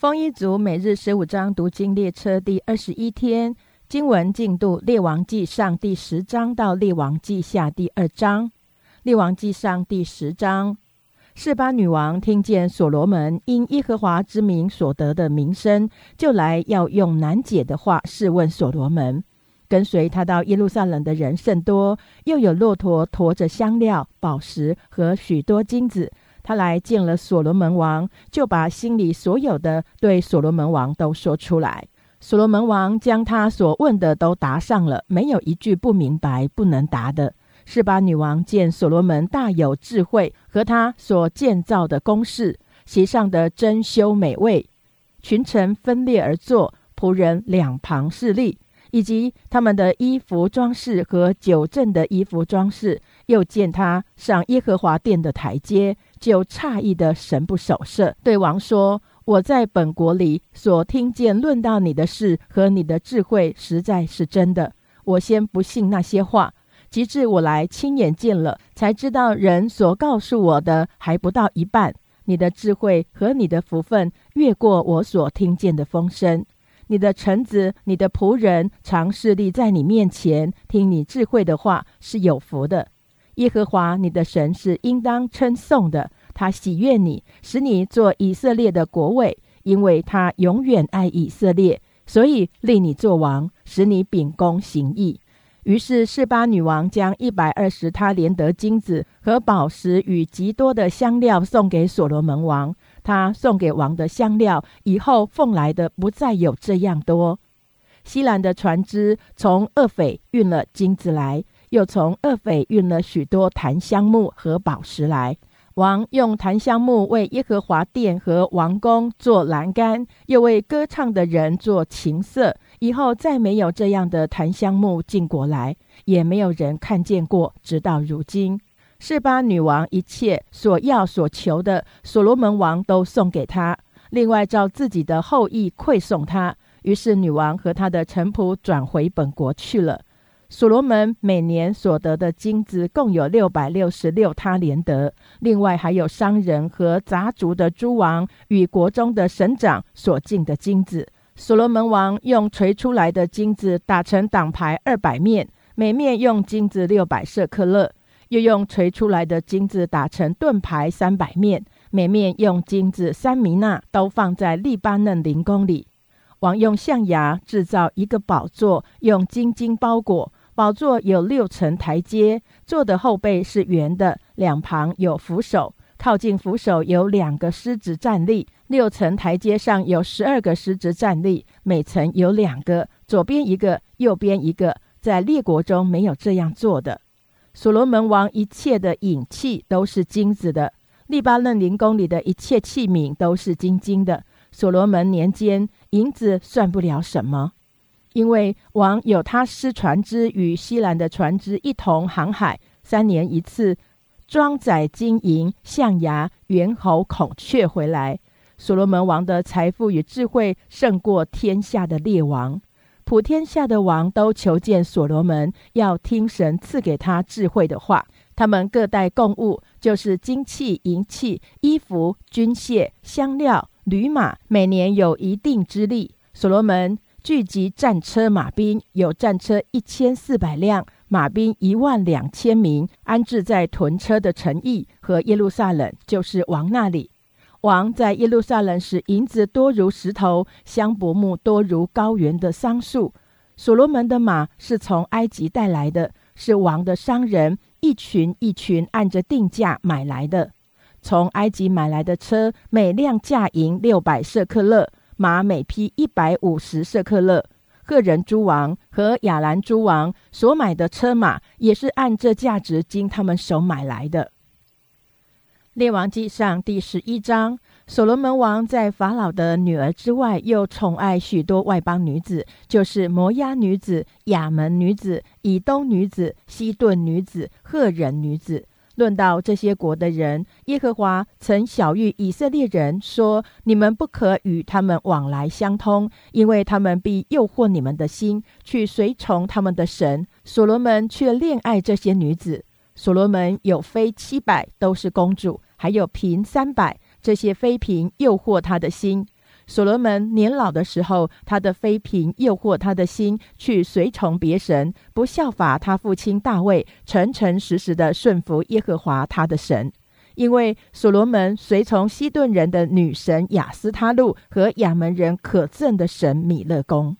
丰一族每日十五章读经列车第二十一天经文进度：列王记上第十章到列王记下第二章。列王记上第十章，示巴女王听见所罗门因耶和华之名所得的名声，就来要用难解的话试问所罗门。跟随他到耶路撒冷的人甚多，又有骆驼驮着香料、宝石和许多金子。他来见了所罗门王，就把心里所有的对所罗门王都说出来。所罗门王将他所问的都答上了，没有一句不明白、不能答的。示巴女王见所罗门大有智慧，和他所建造的宫室，席上的珍馐美味，群臣分列而坐，仆人两旁侍立，以及他们的衣服装饰和酒政的衣服装饰，又见他上耶和华殿的台阶。就诧异的神不守舍，对王说：“我在本国里所听见论到你的事和你的智慧，实在是真的。我先不信那些话，及至我来亲眼见了，才知道人所告诉我的还不到一半。你的智慧和你的福分越过我所听见的风声。你的臣子、你的仆人常侍立在你面前，听你智慧的话，是有福的。”耶和华你的神是应当称颂的，他喜悦你，使你做以色列的国位，因为他永远爱以色列，所以立你做王，使你秉公行义。于是示巴女王将一百二十他连得金子和宝石与极多的香料送给所罗门王。他送给王的香料，以后奉来的不再有这样多。西兰的船只从厄斐运了金子来。又从厄斐运了许多檀香木和宝石来。王用檀香木为耶和华殿和王宫做栏杆，又为歌唱的人做琴瑟。以后再没有这样的檀香木进国来，也没有人看见过，直到如今。示巴女王一切所要所求的，所罗门王都送给他，另外照自己的后裔馈送他。于是女王和他的臣仆转回本国去了。所罗门每年所得的金子共有六百六十六他连得，另外还有商人和杂族的诸王与国中的省长所进的金子。所罗门王用锤出来的金子打成挡牌二百面，每面用金子六百舍克勒；又用锤出来的金子打成盾牌三百面，每面用金子三米纳，都放在利巴嫩林宫里。王用象牙制造一个宝座，用金金包裹。宝座有六层台阶，座的后背是圆的，两旁有扶手，靠近扶手有两个狮子站立。六层台阶上有十二个狮子站立，每层有两个，左边一个，右边一个。在列国中没有这样做的。所罗门王一切的引器都是金子的，利巴嫩林宫里的一切器皿都是金金的。所罗门年间，银子算不了什么。因为王有他师船只与西兰的船只一同航海，三年一次，装载金银、象牙、猿猴、孔雀回来。所罗门王的财富与智慧胜过天下的列王，普天下的王都求见所罗门，要听神赐给他智慧的话。他们各带贡物，就是金器、银器、衣服、军械、香料、驴马，每年有一定之力。所罗门。聚集战车马兵，有战车一千四百辆，马兵一万两千名，安置在屯车的城邑和耶路撒冷，就是王那里。王在耶路撒冷使银子多如石头，香柏木多如高原的桑树。所罗门的马是从埃及带来的，是王的商人一群一群按着定价买来的。从埃及买来的车，每辆价银六百舍克勒。马每匹一百五十舍克勒，赫人诸王和亚兰诸王所买的车马也是按这价值经他们手买来的。列王记上第十一章，所罗门王在法老的女儿之外，又宠爱许多外邦女子，就是摩押女子、亚门女子、以东女子、西顿女子、赫人女子。论到这些国的人，耶和华曾晓谕以色列人说：“你们不可与他们往来相通，因为他们必诱惑你们的心，去随从他们的神。”所罗门却恋爱这些女子。所罗门有妃七百，都是公主，还有嫔三百。这些妃嫔诱惑他的心。所罗门年老的时候，他的妃嫔诱惑他的心去随从别神，不效法他父亲大卫，诚诚实实的顺服耶和华他的神。因为所罗门随从西顿人的女神雅斯他路和亚门人可憎的神米勒公。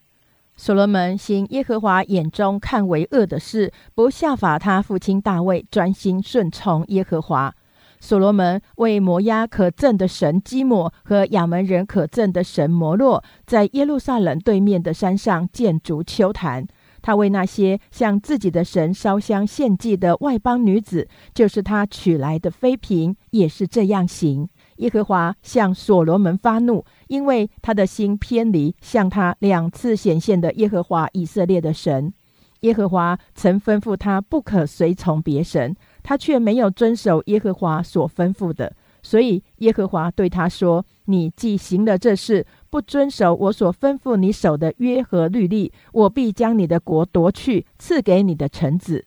所罗门行耶和华眼中看为恶的事，不效法他父亲大卫，专心顺从耶和华。所罗门为摩押可憎的神基摩和亚门人可憎的神摩洛，在耶路撒冷对面的山上建筑丘坛。他为那些向自己的神烧香献祭的外邦女子，就是他娶来的妃嫔，也是这样行。耶和华向所罗门发怒，因为他的心偏离向他两次显现的耶和华以色列的神。耶和华曾吩咐他不可随从别神。他却没有遵守耶和华所吩咐的，所以耶和华对他说：“你既行了这事，不遵守我所吩咐你守的约和律例，我必将你的国夺去，赐给你的臣子。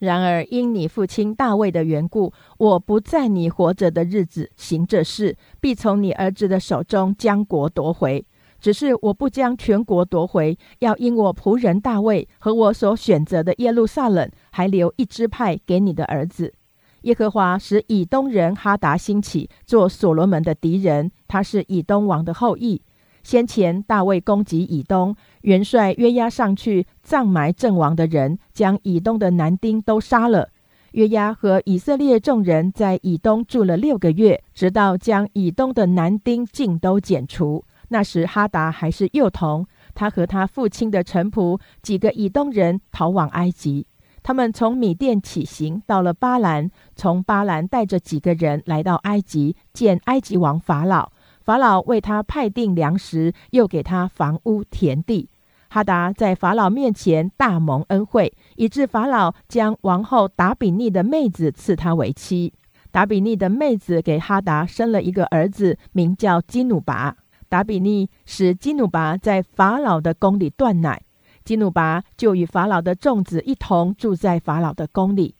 然而因你父亲大卫的缘故，我不在你活着的日子行这事，必从你儿子的手中将国夺回。只是我不将全国夺回，要因我仆人大卫和我所选择的耶路撒冷。”还留一支派给你的儿子。耶和华使以东人哈达兴起，做所罗门的敌人。他是以东王的后裔。先前大卫攻击以东，元帅约押上去葬埋阵亡的人，将以东的男丁都杀了。约押和以色列众人在以东住了六个月，直到将以东的男丁尽都剪除。那时哈达还是幼童，他和他父亲的臣仆几个以东人逃往埃及。他们从米甸起行，到了巴兰，从巴兰带着几个人来到埃及，见埃及王法老。法老为他派定粮食，又给他房屋田地。哈达在法老面前大蒙恩惠，以致法老将王后达比尼的妹子赐他为妻。达比尼的妹子给哈达生了一个儿子，名叫基努拔。达比尼使基努拔在法老的宫里断奶。基努拔就与法老的众子一同住在法老的宫里。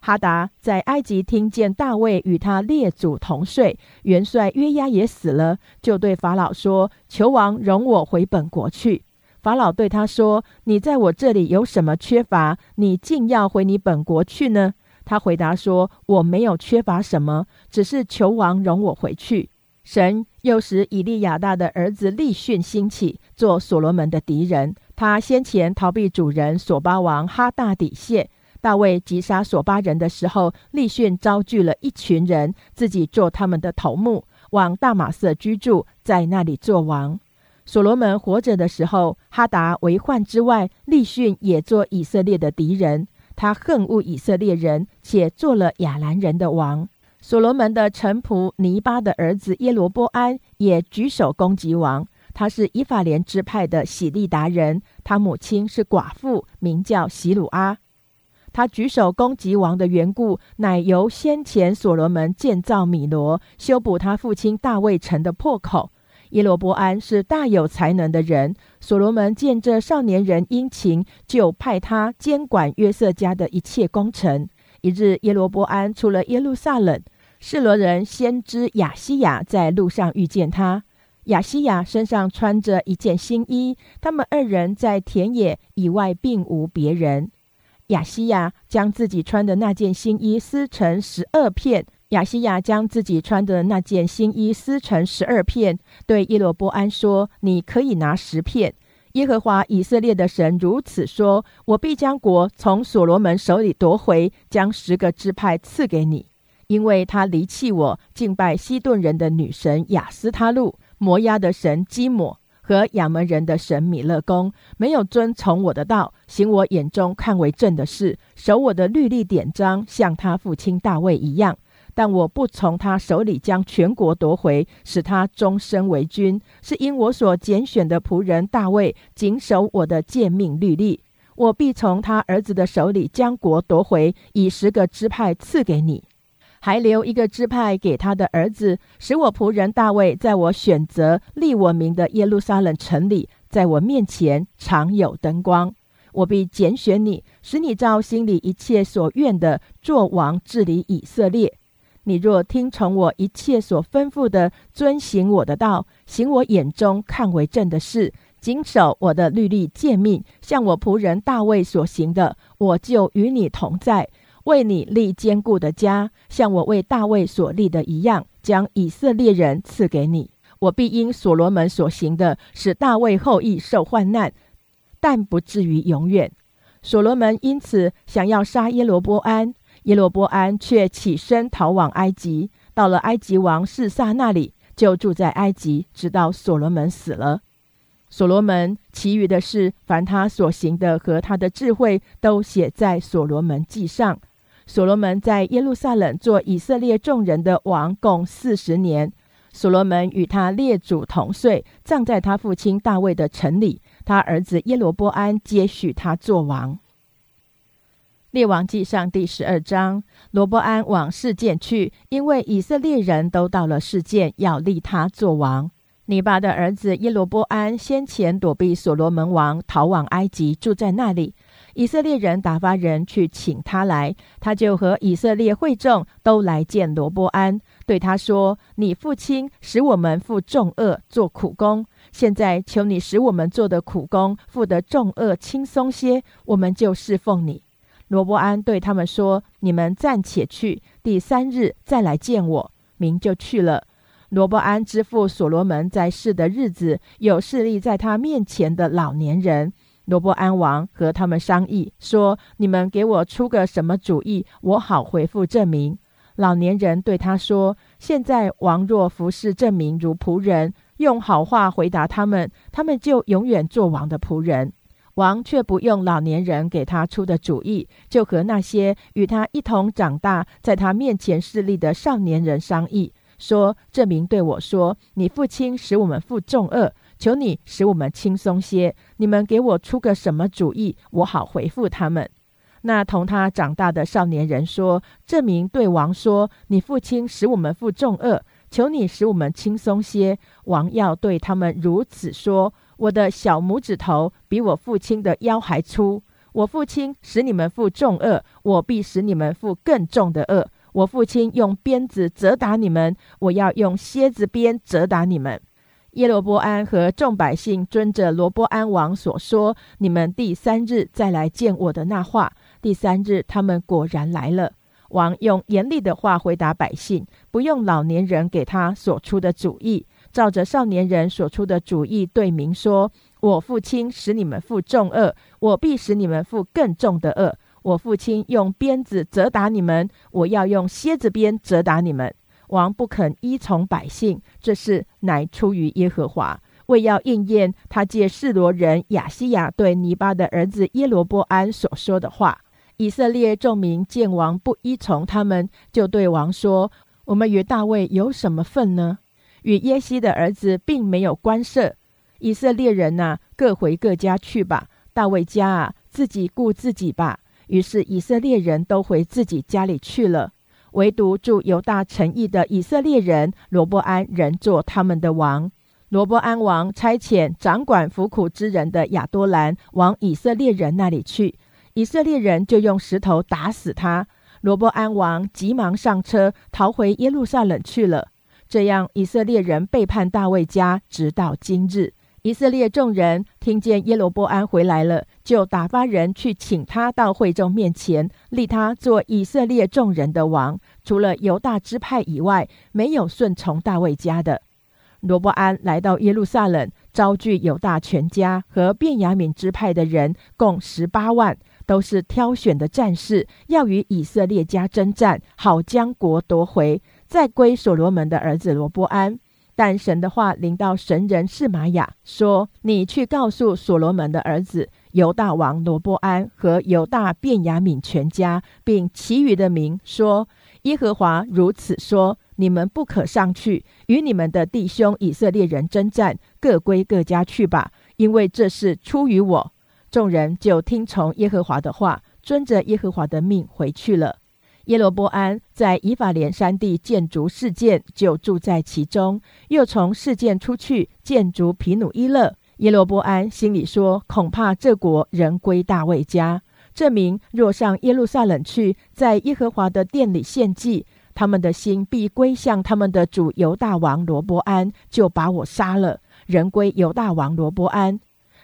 哈达在埃及听见大卫与他列祖同睡，元帅约押也死了，就对法老说：“求王容我回本国去。”法老对他说：“你在我这里有什么缺乏？你竟要回你本国去呢？”他回答说：“我没有缺乏什么，只是求王容我回去。”神又使以利亚大的儿子利逊兴起，做所罗门的敌人。他先前逃避主人索巴王哈大底谢，大卫击杀索巴人的时候，利逊招聚了一群人，自己做他们的头目，往大马色居住，在那里做王。所罗门活着的时候，哈达为患之外，利逊也做以色列的敌人。他恨恶以色列人，且做了亚兰人的王。所罗门的臣仆尼巴的儿子耶罗波安也举手攻击王。他是以法莲支派的喜利达人，他母亲是寡妇，名叫喜鲁阿。他举手攻击王的缘故，乃由先前所罗门建造米罗，修补他父亲大卫城的破口。耶罗波安是大有才能的人，所罗门见这少年人殷勤，就派他监管约瑟家的一切工程。一日，耶罗波安出了耶路撒冷，示罗人先知亚西亚在路上遇见他。亚西亚身上穿着一件新衣，他们二人在田野以外并无别人。亚西亚将自己穿的那件新衣撕成十二片。亚西亚将自己穿的那件新衣撕成十二片，对耶罗波安说：“你可以拿十片。耶和华以色列的神如此说：我必将国从所罗门手里夺回，将十个支派赐给你，因为他离弃我，敬拜西顿人的女神雅斯他路。”摩押的神基摩和亚门人的神米勒公没有遵从我的道，行我眼中看为正的事，守我的律例典章，像他父亲大卫一样。但我不从他手里将全国夺回，使他终身为君，是因我所拣选的仆人大卫谨守我的诫命律例。我必从他儿子的手里将国夺回，以十个支派赐给你。还留一个支派给他的儿子，使我仆人大卫在我选择立我名的耶路撒冷城里，在我面前常有灯光。我必拣选你，使你照心里一切所愿的做王治理以色列。你若听从我一切所吩咐的，遵行我的道，行我眼中看为正的事，谨守我的律例诫命，像我仆人大卫所行的，我就与你同在，为你立坚固的家，像我为大卫所立的一样，将以色列人赐给你。我必因所罗门所行的，使大卫后裔受患难，但不至于永远。所罗门因此想要杀耶罗波安。耶罗波安却起身逃往埃及，到了埃及王示撒那里，就住在埃及，直到所罗门死了。所罗门其余的事，凡他所行的和他的智慧，都写在所罗门记上。所罗门在耶路撒冷做以色列众人的王，共四十年。所罗门与他列祖同岁，葬在他父亲大卫的城里。他儿子耶罗波安接续他做王。列王记上第十二章，罗伯安往事件去，因为以色列人都到了事件，要立他做王。尼巴的儿子耶罗波安先前躲避所罗门王，逃往埃及，住在那里。以色列人打发人去请他来，他就和以色列会众都来见罗伯安，对他说：“你父亲使我们负重恶，做苦工。现在求你使我们做的苦工，负的重恶轻松些，我们就侍奉你。”罗伯安对他们说：“你们暂且去，第三日再来见我。”明就去了。罗伯安之父所罗门在世的日子，有势力在他面前的老年人。罗伯安王和他们商议说：“你们给我出个什么主意，我好回复证明。”老年人对他说：“现在王若服侍证明如仆人，用好话回答他们，他们就永远做王的仆人。”王却不用老年人给他出的主意，就和那些与他一同长大、在他面前势力的少年人商议，说：“证明对我说，你父亲使我们负重恶，求你使我们轻松些。你们给我出个什么主意，我好回复他们。”那同他长大的少年人说：“这名对王说，你父亲使我们负重恶，求你使我们轻松些。”王要对他们如此说。我的小拇指头比我父亲的腰还粗。我父亲使你们负重恶，我必使你们负更重的恶。我父亲用鞭子责打你们，我要用蝎子鞭责打你们。耶罗波安和众百姓遵着罗波安王所说，你们第三日再来见我的那话。第三日，他们果然来了。王用严厉的话回答百姓，不用老年人给他所出的主意。照着少年人所出的主意，对民说：“我父亲使你们负重恶，我必使你们负更重的恶。我父亲用鞭子责打你们，我要用蝎子鞭责打你们。”王不肯依从百姓，这事乃出于耶和华，为要应验他借示罗人亚西亚对尼巴的儿子耶罗波安所说的话。以色列众民见王不依从他们，就对王说：“我们与大卫有什么份呢？”与耶西的儿子并没有关涉，以色列人呐，各回各家去吧。大卫家啊，自己顾自己吧。于是以色列人都回自己家里去了，唯独住犹大城邑的以色列人罗伯安仍做他们的王。罗伯安王差遣掌管服苦之人的亚多兰往以色列人那里去，以色列人就用石头打死他。罗伯安王急忙上车逃回耶路撒冷去了。这样，以色列人背叛大卫家，直到今日。以色列众人听见耶罗波安回来了，就打发人去请他到会众面前，立他做以色列众人的王。除了犹大支派以外，没有顺从大卫家的。罗伯安来到耶路撒冷，招聚犹大全家和便雅悯支派的人，共十八万，都是挑选的战士，要与以色列家征战，好将国夺回。再归所罗门的儿子罗伯安，但神的话临到神人示玛雅，说：“你去告诉所罗门的儿子犹大王罗伯安和犹大便雅悯全家，并其余的民说：耶和华如此说：你们不可上去与你们的弟兄以色列人征战，各归各家去吧，因为这是出于我。”众人就听从耶和华的话，遵着耶和华的命回去了。耶罗波安在以法莲山地建筑事件，就住在其中。又从事件出去建筑皮努伊勒。耶罗波安心里说：“恐怕这国仍归大卫家。这名若上耶路撒冷去，在耶和华的殿里献祭，他们的心必归向他们的主犹大王罗伯安，就把我杀了，人归犹大王罗伯安。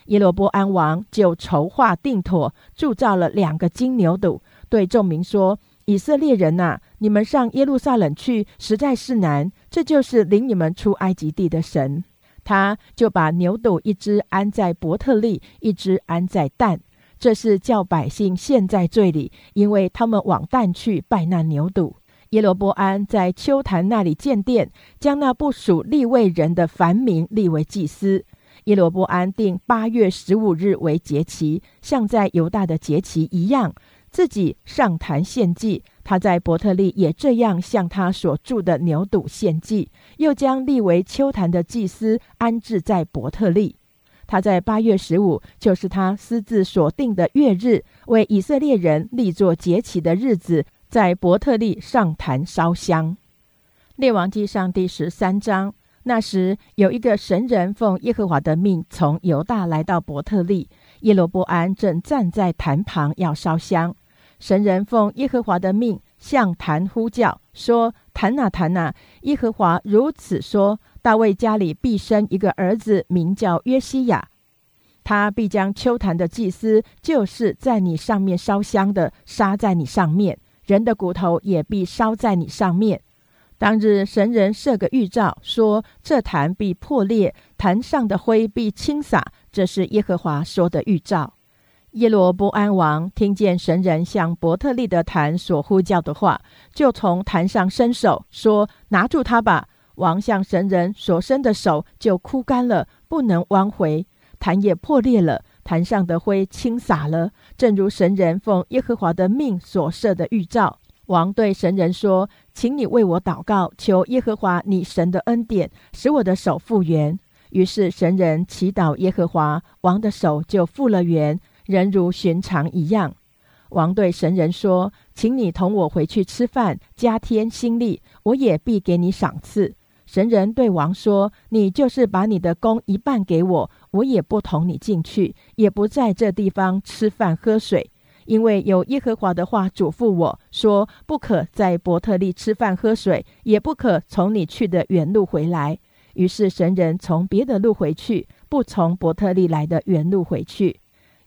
耶罗波安王就筹划定妥，铸造了两个金牛犊，对众民说：“以色列人呐，你们上耶路撒冷去，实在是难。这就是领你们出埃及地的神。”他就把牛犊一只安在伯特利，一只安在蛋。这是叫百姓陷在罪里，因为他们往蛋去拜那牛犊。耶罗波安在丘坛那里建殿，将那不属立位人的凡民立为祭司。耶罗波安定八月十五日为节期，像在犹大的节期一样，自己上坛献祭。他在伯特利也这样向他所住的牛犊献祭，又将立为丘坛的祭司安置在伯特利。他在八月十五，就是他私自所定的月日，为以色列人立作节期的日子，在伯特利上坛烧香。列王记上第十三章。那时有一个神人奉耶和华的命从犹大来到伯特利，耶罗波安正站在坛旁要烧香。神人奉耶和华的命向坛呼叫说：“坛哪坛哪！”耶和华如此说：“大卫家里必生一个儿子，名叫约西亚，他必将秋坛的祭司，就是在你上面烧香的，杀在你上面；人的骨头也必烧在你上面。”当日神人设个预兆，说这坛必破裂，坛上的灰必倾洒。这是耶和华说的预兆。耶罗波安王听见神人向伯特利的坛所呼叫的话，就从坛上伸手说：“拿住他吧！”王向神人所伸的手就枯干了，不能弯回，坛也破裂了，坛上的灰倾洒了，正如神人奉耶和华的命所设的预兆。王对神人说：“请你为我祷告，求耶和华你神的恩典，使我的手复原。”于是神人祈祷耶和华，王的手就复了原，人如寻常一样。王对神人说：“请你同我回去吃饭，加添心力，我也必给你赏赐。”神人对王说：“你就是把你的工一半给我，我也不同你进去，也不在这地方吃饭喝水。”因为有耶和华的话嘱咐我说：“不可在伯特利吃饭喝水，也不可从你去的原路回来。”于是神人从别的路回去，不从伯特利来的原路回去。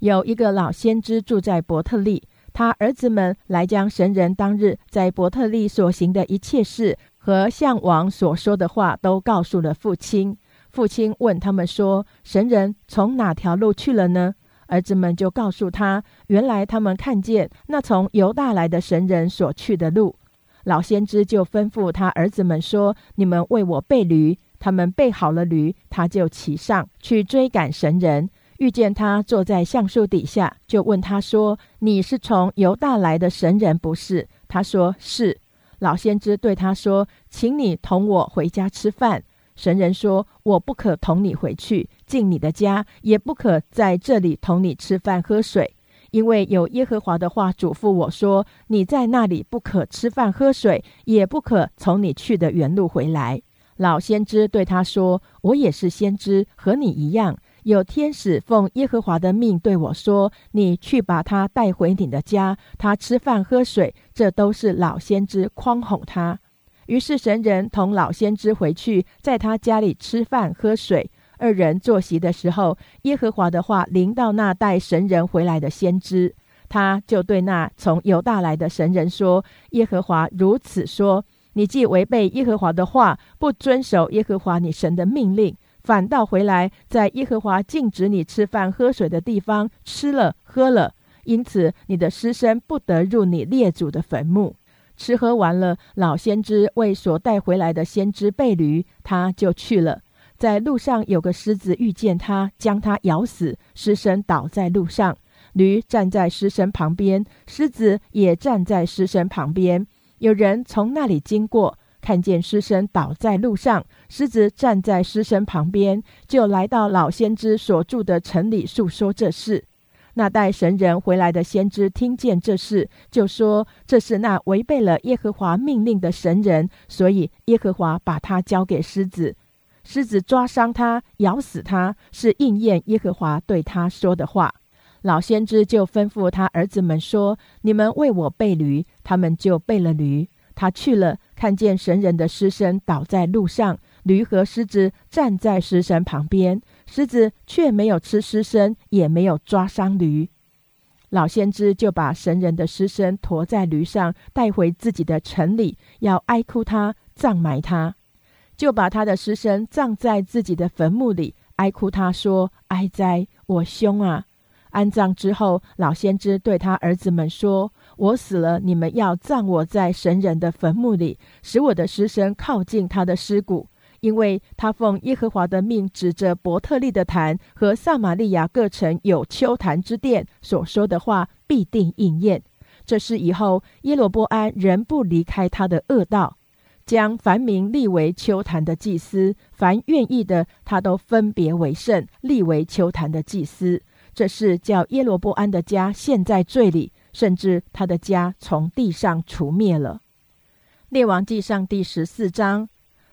有一个老先知住在伯特利，他儿子们来将神人当日在伯特利所行的一切事和向王所说的话都告诉了父亲。父亲问他们说：“神人从哪条路去了呢？”儿子们就告诉他，原来他们看见那从犹大来的神人所去的路。老先知就吩咐他儿子们说：“你们为我备驴。”他们备好了驴，他就骑上去追赶神人。遇见他坐在橡树底下，就问他说：“你是从犹大来的神人不是？”他说：“是。”老先知对他说：“请你同我回家吃饭。”神人说：“我不可同你回去进你的家，也不可在这里同你吃饭喝水，因为有耶和华的话嘱咐我说：你在那里不可吃饭喝水，也不可从你去的原路回来。”老先知对他说：“我也是先知，和你一样。有天使奉耶和华的命对我说：你去把他带回你的家，他吃饭喝水，这都是老先知诓哄他。”于是神人同老先知回去，在他家里吃饭喝水。二人坐席的时候，耶和华的话临到那带神人回来的先知，他就对那从犹大来的神人说：“耶和华如此说：你既违背耶和华的话，不遵守耶和华你神的命令，反倒回来在耶和华禁止你吃饭喝水的地方吃了喝了，因此你的尸身不得入你列祖的坟墓。”吃喝完了，老先知为所带回来的先知背驴，他就去了。在路上有个狮子遇见他，将他咬死，尸身倒在路上。驴站在尸身旁边，狮子也站在尸身旁边。有人从那里经过，看见尸身倒在路上，狮子站在尸身旁边，就来到老先知所住的城里诉说这事。那带神人回来的先知听见这事，就说：“这是那违背了耶和华命令的神人，所以耶和华把他交给狮子，狮子抓伤他，咬死他，是应验耶和华对他说的话。”老先知就吩咐他儿子们说：“你们为我备驴。”他们就备了驴。他去了，看见神人的尸身倒在路上，驴和狮子站在尸身旁边，狮子却没有吃尸身，也没有抓伤驴。老先知就把神人的尸身驮在驴上，带回自己的城里，要哀哭他，葬埋他，就把他的尸身葬在自己的坟墓里，哀哭他说：“哀哉，我兄啊！”安葬之后，老先知对他儿子们说：“我死了，你们要葬我在神人的坟墓里，使我的尸身靠近他的尸骨。”因为他奉耶和华的命，指着伯特利的坛和撒玛利亚各城有丘坛之殿所说的话，必定应验。这是以后耶罗波安仍不离开他的恶道，将凡民立为丘坛的祭司，凡愿意的，他都分别为圣，立为丘坛的祭司。这是叫耶罗波安的家陷在罪里，甚至他的家从地上除灭了。列王记上第十四章。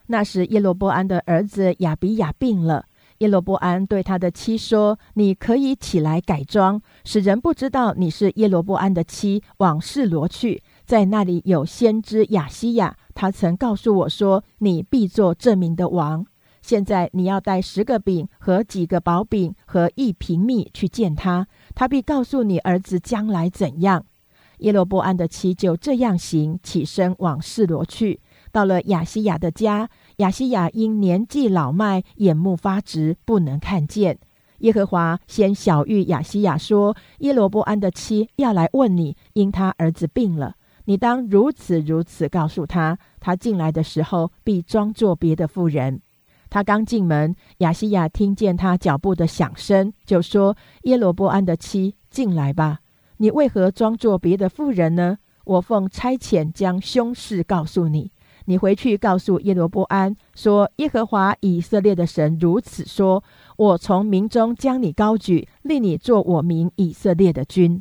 那时，耶罗波安的儿子亚比亚病了。耶罗波安对他的妻说：“你可以起来改装，使人不知道你是耶罗波安的妻，往示罗去。在那里有先知亚西亚，他曾告诉我说，你必做这名的王。现在你要带十个饼和几个薄饼和一瓶蜜去见他，他必告诉你儿子将来怎样。”耶罗波安的妻就这样行，起身往示罗去。到了亚西亚的家，亚西亚因年纪老迈，眼目发直，不能看见。耶和华先晓谕亚西亚说：“耶罗波安的妻要来问你，因他儿子病了，你当如此如此告诉他。他进来的时候，必装作别的妇人。他刚进门，亚西亚听见他脚步的响声，就说：耶罗波安的妻，进来吧。你为何装作别的妇人呢？我奉差遣将凶事告诉你。”你回去告诉耶罗波安说：“耶和华以色列的神如此说：我从民中将你高举，立你做我民以色列的君，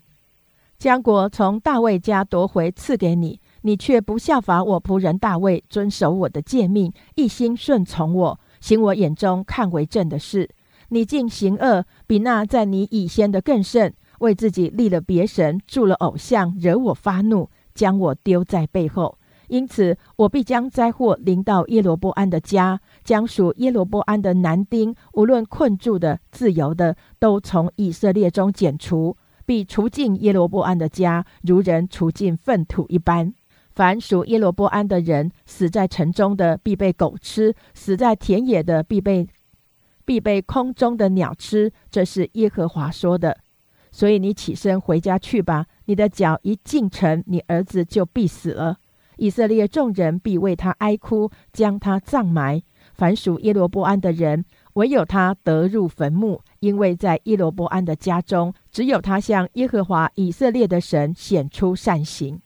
将国从大卫家夺回赐给你。你却不效法我仆人大卫，遵守我的诫命，一心顺从我，行我眼中看为正的事。你竟行恶，比那在你以先的更甚，为自己立了别神，住了偶像，惹我发怒，将我丢在背后。”因此，我必将灾祸临到耶罗波安的家，将属耶罗波安的男丁，无论困住的、自由的，都从以色列中剪除，必除尽耶罗波安的家，如人除尽粪土一般。凡属耶罗波安的人，死在城中的，必被狗吃；死在田野的，必被必被空中的鸟吃。这是耶和华说的。所以你起身回家去吧。你的脚一进城，你儿子就必死了。以色列众人必为他哀哭，将他葬埋。凡属耶罗波安的人，唯有他得入坟墓，因为在耶罗波安的家中，只有他向耶和华以色列的神显出善行。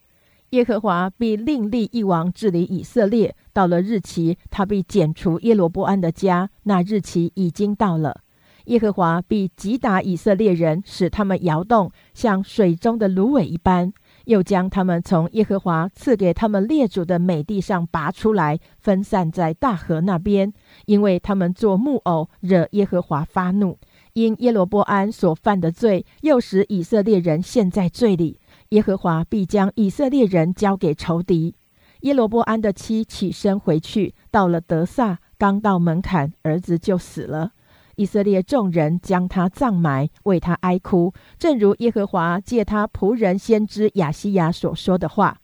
耶和华必另立一王治理以色列。到了日期，他必剪除耶罗波安的家。那日期已经到了。耶和华必击打以色列人，使他们摇动，像水中的芦苇一般。又将他们从耶和华赐给他们列祖的美地上拔出来，分散在大河那边，因为他们做木偶，惹耶和华发怒。因耶罗波安所犯的罪，又使以色列人陷在罪里，耶和华必将以色列人交给仇敌。耶罗波安的妻起身回去，到了德萨，刚到门槛，儿子就死了。以色列众人将他葬埋，为他哀哭，正如耶和华借他仆人先知亚西亚所说的话。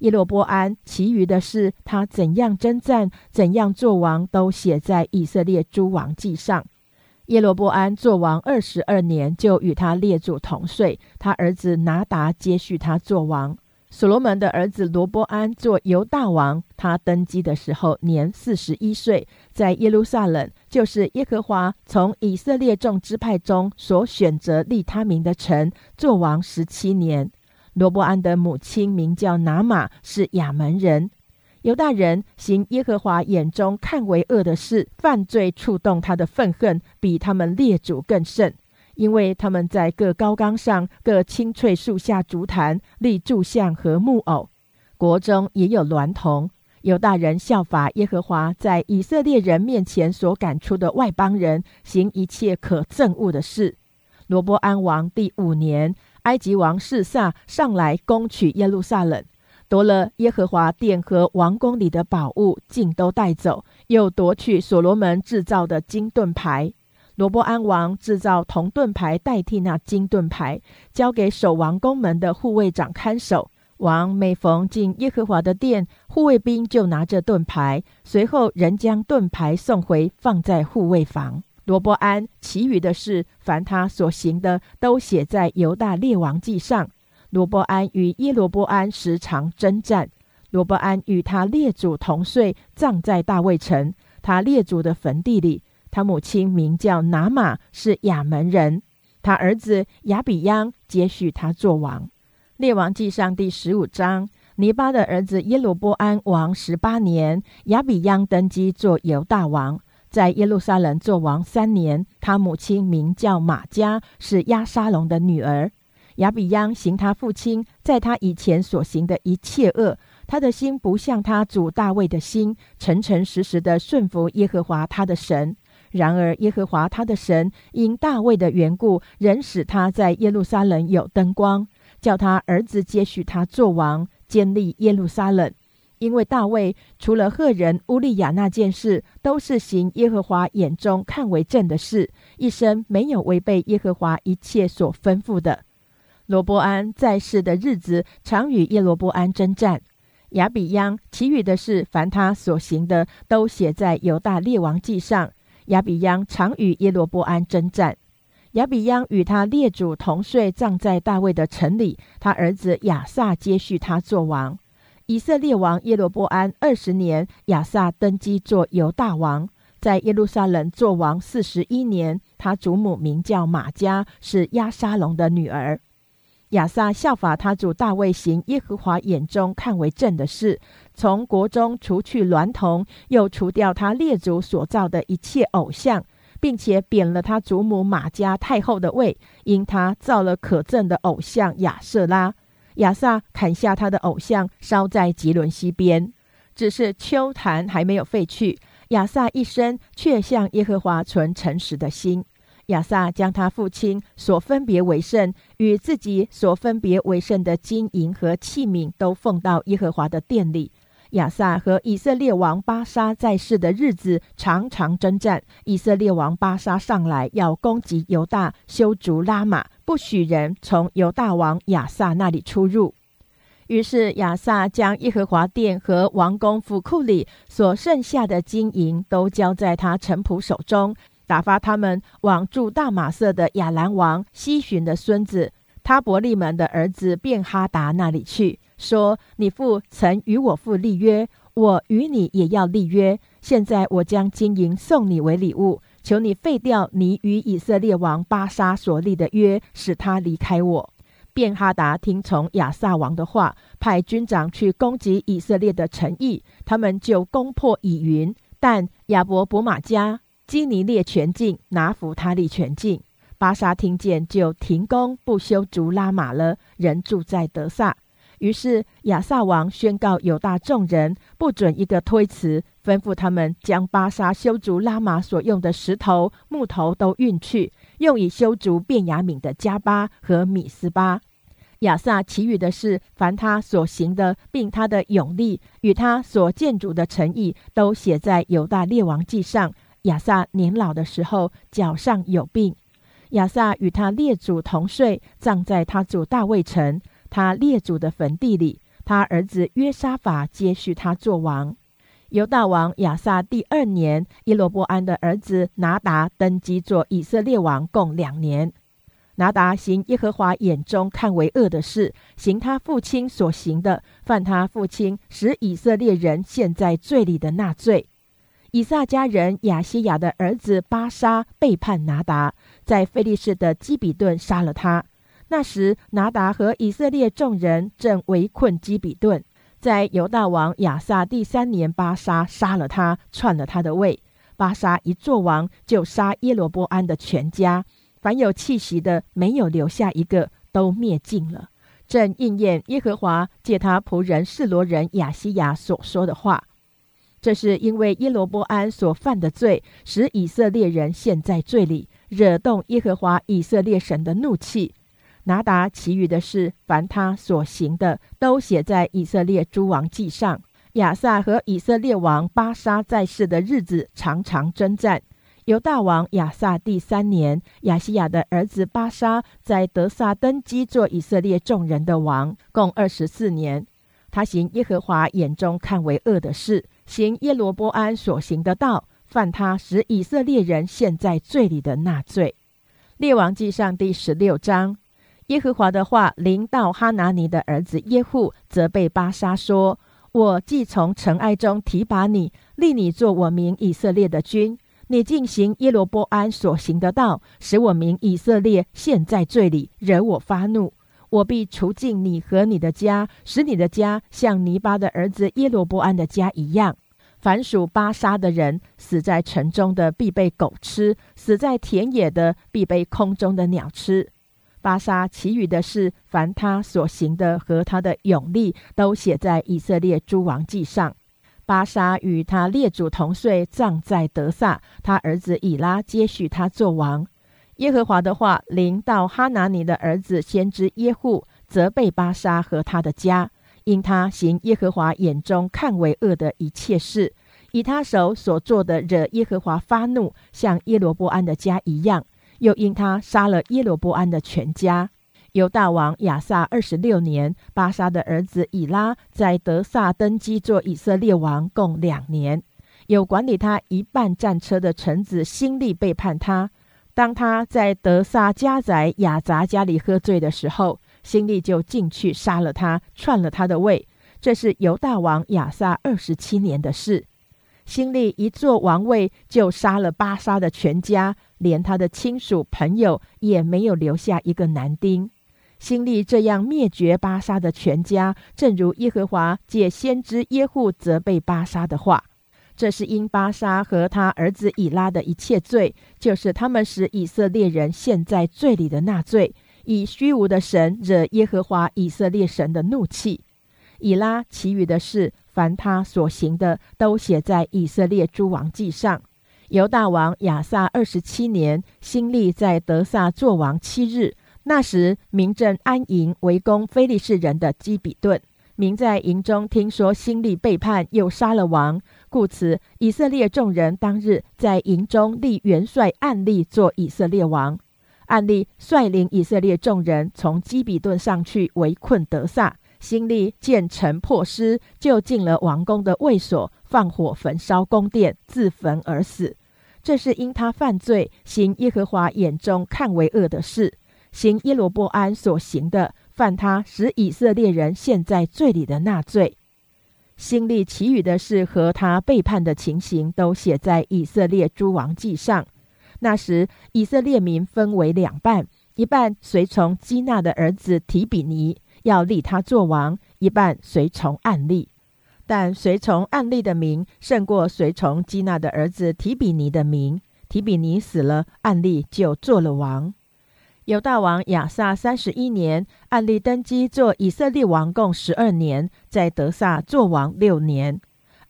耶罗波安其余的事，他怎样征战，怎样做王，都写在以色列诸王记上。耶罗波安做王二十二年，就与他列祖同岁。他儿子拿达接续他做王。所罗门的儿子罗波安做犹大王，他登基的时候年四十一岁，在耶路撒冷，就是耶和华从以色列众支派中所选择立他名的城，做王十七年。罗波安的母亲名叫拿玛，是亚门人。犹大人行耶和华眼中看为恶的事，犯罪触动他的愤恨，比他们列祖更甚。因为他们在各高岗上、各青翠树下竹坛立柱像和木偶，国中也有娈童。犹大人效法耶和华在以色列人面前所赶出的外邦人，行一切可憎恶的事。罗波安王第五年，埃及王示撒上来攻取耶路撒冷，夺了耶和华殿和王宫里的宝物，尽都带走，又夺去所罗门制造的金盾牌。罗波安王制造铜盾牌代替那金盾牌，交给守王宫门的护卫长看守。王每逢进耶和华的殿，护卫兵就拿着盾牌，随后仍将盾牌送回，放在护卫房。罗波安其余的事，凡他所行的，都写在犹大列王记上。罗伯安与耶罗伯安时常征战。罗伯安与他列祖同睡，葬在大卫城，他列祖的坟地里。他母亲名叫拿玛，是亚门人。他儿子亚比央接续他做王。列王记上第十五章，尼巴的儿子耶罗波安王十八年，亚比央登基做犹大王，在耶路撒冷做王三年。他母亲名叫玛加，是亚沙龙的女儿。亚比央行他父亲在他以前所行的一切恶，他的心不像他主大卫的心，诚诚实实的顺服耶和华他的神。然而耶和华他的神因大卫的缘故，仍使他在耶路撒冷有灯光，叫他儿子接续他做王，建立耶路撒冷。因为大卫除了赫人乌利亚那件事，都是行耶和华眼中看为正的事，一生没有违背耶和华一切所吩咐的。罗波安在世的日子，常与耶罗波安征战。亚比央其余的事，凡他所行的，都写在犹大列王记上。亚比央常与耶罗波安征战。亚比央与他列祖同睡，葬在大卫的城里。他儿子亚撒接续他做王。以色列王耶罗波安二十年，亚撒登基做犹大王，在耶路撒冷做王四十一年。他祖母名叫玛加，是亚沙龙的女儿。亚撒效法他主大卫行耶和华眼中看为正的事，从国中除去娈童，又除掉他列祖所造的一切偶像，并且贬了他祖母玛加太后的位，因他造了可憎的偶像亚瑟拉。亚撒砍下他的偶像，烧在吉伦西边。只是秋坛还没有废去，亚撒一生却向耶和华存诚实的心。亚撒将他父亲所分别为圣与自己所分别为圣的金银和器皿都奉到耶和华的殿里。亚撒和以色列王巴沙在世的日子常常征战。以色列王巴沙上来要攻击犹大，修筑拉玛，不许人从犹大王亚撒那里出入。于是亚撒将耶和华殿和王宫府库里所剩下的金银都交在他臣仆手中。打发他们往住大马色的亚兰王西巡的孙子他伯利门的儿子便哈达那里去，说：“你父曾与我父立约，我与你也要立约。现在我将金银送你为礼物，求你废掉你与以色列王巴沙所立的约，使他离开我。”便哈达听从亚萨王的话，派军长去攻击以色列的城邑，他们就攻破以云，但亚伯伯马加。基尼列全境，拿弗他利全境。巴沙听见，就停工不修竹拉玛了，人住在德萨。于是亚萨王宣告犹大众人，不准一个推辞，吩咐他们将巴沙修竹拉玛所用的石头、木头都运去，用以修筑便雅敏的加巴和米斯巴。亚萨其余的事，凡他所行的，并他的勇力与他所建筑的诚意，都写在犹大列王记上。亚萨年老的时候，脚上有病。亚萨与他列祖同睡，葬在他祖大卫城，他列祖的坟地里。他儿子约沙法接续他做王。犹大王亚萨第二年，耶罗波安的儿子拿达登基做以色列王，共两年。拿达行耶和华眼中看为恶的事，行他父亲所行的，犯他父亲使以色列人陷在罪里的那罪。以撒家人亚西亚的儿子巴沙背叛拿达，在菲利士的基比顿杀了他。那时拿达和以色列众人正围困基比顿。在犹大王亚撒第三年，巴沙杀了他，篡了他的位。巴沙一做王，就杀耶罗波安的全家，凡有气息的，没有留下一个，都灭尽了。正应验耶和华借他仆人示罗人亚西亚所说的话。这是因为耶罗波安所犯的罪，使以色列人陷在罪里，惹动耶和华以色列神的怒气。拿达其余的事，凡他所行的，都写在以色列诸王记上。亚萨和以色列王巴沙在世的日子，常常征战。犹大王亚萨第三年，亚西亚的儿子巴沙在德萨登基做以色列众人的王，共二十四年。他行耶和华眼中看为恶的事，行耶罗波安所行的道，犯他使以色列人陷在罪里的那罪。列王记上第十六章，耶和华的话临到哈拿尼的儿子耶户，责备巴沙说。我既从尘埃中提拔你，立你做我名以色列的君，你进行耶罗波安所行的道，使我名以色列陷在罪里，惹我发怒，我必除尽你和你的家，使你的家像尼巴的儿子耶罗波安的家一样。凡属巴沙的人，死在城中的必被狗吃，死在田野的必被空中的鸟吃。巴沙其余的事，凡他所行的和他的勇力，都写在以色列诸王记上。巴沙与他列祖同岁，葬在德萨。他儿子以拉接续他做王。耶和华的话临到哈拿尼的儿子先知耶户，责备巴沙和他的家，因他行耶和华眼中看为恶的一切事，以他手所做的惹耶和华发怒，像耶罗波安的家一样。又因他杀了耶罗波安的全家，犹大王亚萨二十六年，巴沙的儿子以拉在德萨登基做以色列王，共两年。有管理他一半战车的臣子辛利背叛他，当他在德萨家宅亚杂家里喝醉的时候，新利就进去杀了他，篡了他的位。这是犹大王亚萨二十七年的事。新利一坐王位，就杀了巴沙的全家。连他的亲属朋友也没有留下一个男丁。新利这样灭绝巴沙的全家，正如耶和华借先知耶户责备巴沙的话。这是因巴沙和他儿子以拉的一切罪，就是他们使以色列人陷在罪里的那罪，以虚无的神惹耶和华以色列神的怒气。以拉其余的事，凡他所行的，都写在以色列诸王记上。犹大王亚萨二十七年，新立在德萨作王七日。那时，民正安营围攻非利士人的基比顿。民在营中听说新立背叛，又杀了王，故此以色列众人当日在营中立元帅暗利做以色列王。暗利率领以色列众人从基比顿上去围困德萨。新立见城破失，就进了王宫的卫所，放火焚烧宫殿，自焚而死。这是因他犯罪，行耶和华眼中看为恶的事，行耶罗波安所行的，犯他使以色列人陷在罪里的那罪。心力其余的事和他背叛的情形，都写在以色列诸王记上。那时，以色列民分为两半，一半随从基纳的儿子提比尼，要立他做王；一半随从暗利。但随从暗利的名胜过随从基纳的儿子提比尼的名。提比尼死了，暗利就做了王。犹大王亚萨三十一年，暗利登基做以色列王，共十二年，在德萨做王六年。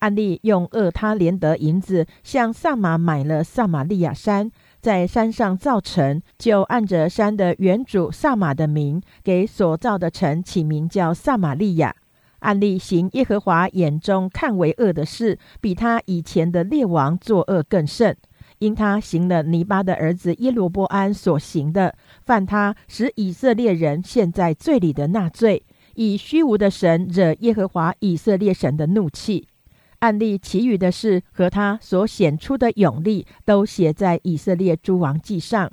暗利用厄他连德银子向萨马买了撒玛利亚山，在山上造城，就按着山的原主萨马的名，给所造的城起名叫撒玛利亚。案例行耶和华眼中看为恶的事，比他以前的列王作恶更甚，因他行了尼巴的儿子耶罗波安所行的，犯他使以色列人陷在罪里的那罪，以虚无的神惹耶和华以色列神的怒气。案例其余的事和他所显出的勇力，都写在以色列诸王记上。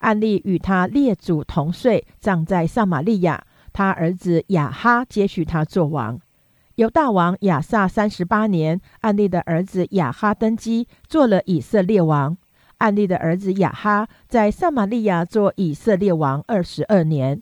案例与他列祖同岁，葬在撒玛利亚。他儿子亚哈接续他做王。由大王亚萨三十八年，暗利的儿子亚哈登基，做了以色列王。暗利的儿子亚哈在撒玛利亚做以色列王二十二年。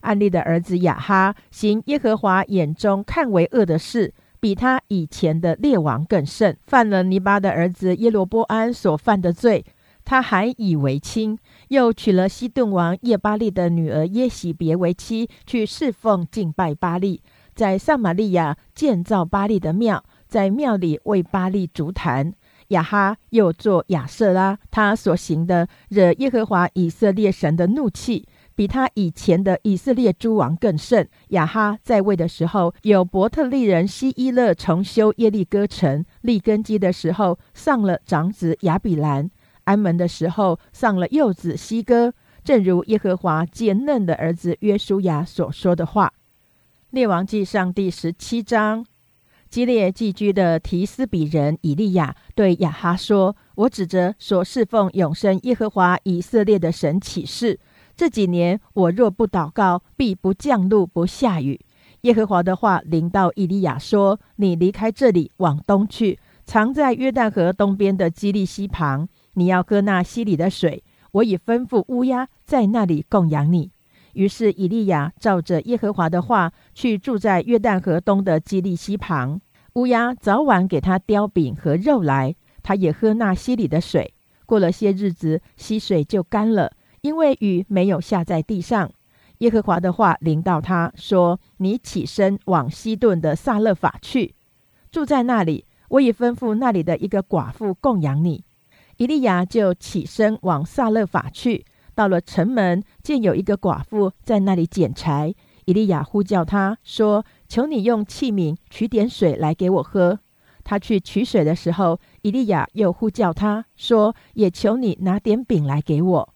暗利的儿子亚哈行耶和华眼中看为恶的事，比他以前的列王更甚，犯了尼巴的儿子耶罗波安所犯的罪。他还以为亲，又娶了西顿王叶巴利的女儿耶喜别为妻，去侍奉敬拜巴利，在撒玛利亚建造巴利的庙，在庙里为巴利足坛。亚哈又做亚瑟拉，他所行的惹耶和华以色列神的怒气，比他以前的以色列诸王更甚。亚哈在位的时候，有伯特利人希伊勒重修耶利哥城；立根基的时候，上了长子亚比兰；安门的时候，上了幼子希哥。正如耶和华借嫩的儿子约书亚所说的话，《列王记上》第十七章。基列寄居的提斯比人以利亚对亚哈说：“我指着所侍奉永生耶和华以色列的神起誓，这几年我若不祷告，必不降露不下雨。”耶和华的话临到以利亚说：“你离开这里，往东去，藏在约旦河东边的基利溪旁。你要喝那溪里的水。我已吩咐乌鸦在那里供养你。”于是以利亚照着耶和华的话，去住在约旦河东的基利溪旁。乌鸦早晚给他叼饼和肉来，他也喝那溪里的水。过了些日子，溪水就干了，因为雨没有下在地上。耶和华的话临到他说：“你起身往西顿的撒勒法去，住在那里。我已吩咐那里的一个寡妇供养你。”以利亚就起身往撒勒法去。到了城门，见有一个寡妇在那里捡柴。以利亚呼叫他说：“求你用器皿取点水来给我喝。”他去取水的时候，以利亚又呼叫他说：“也求你拿点饼来给我。”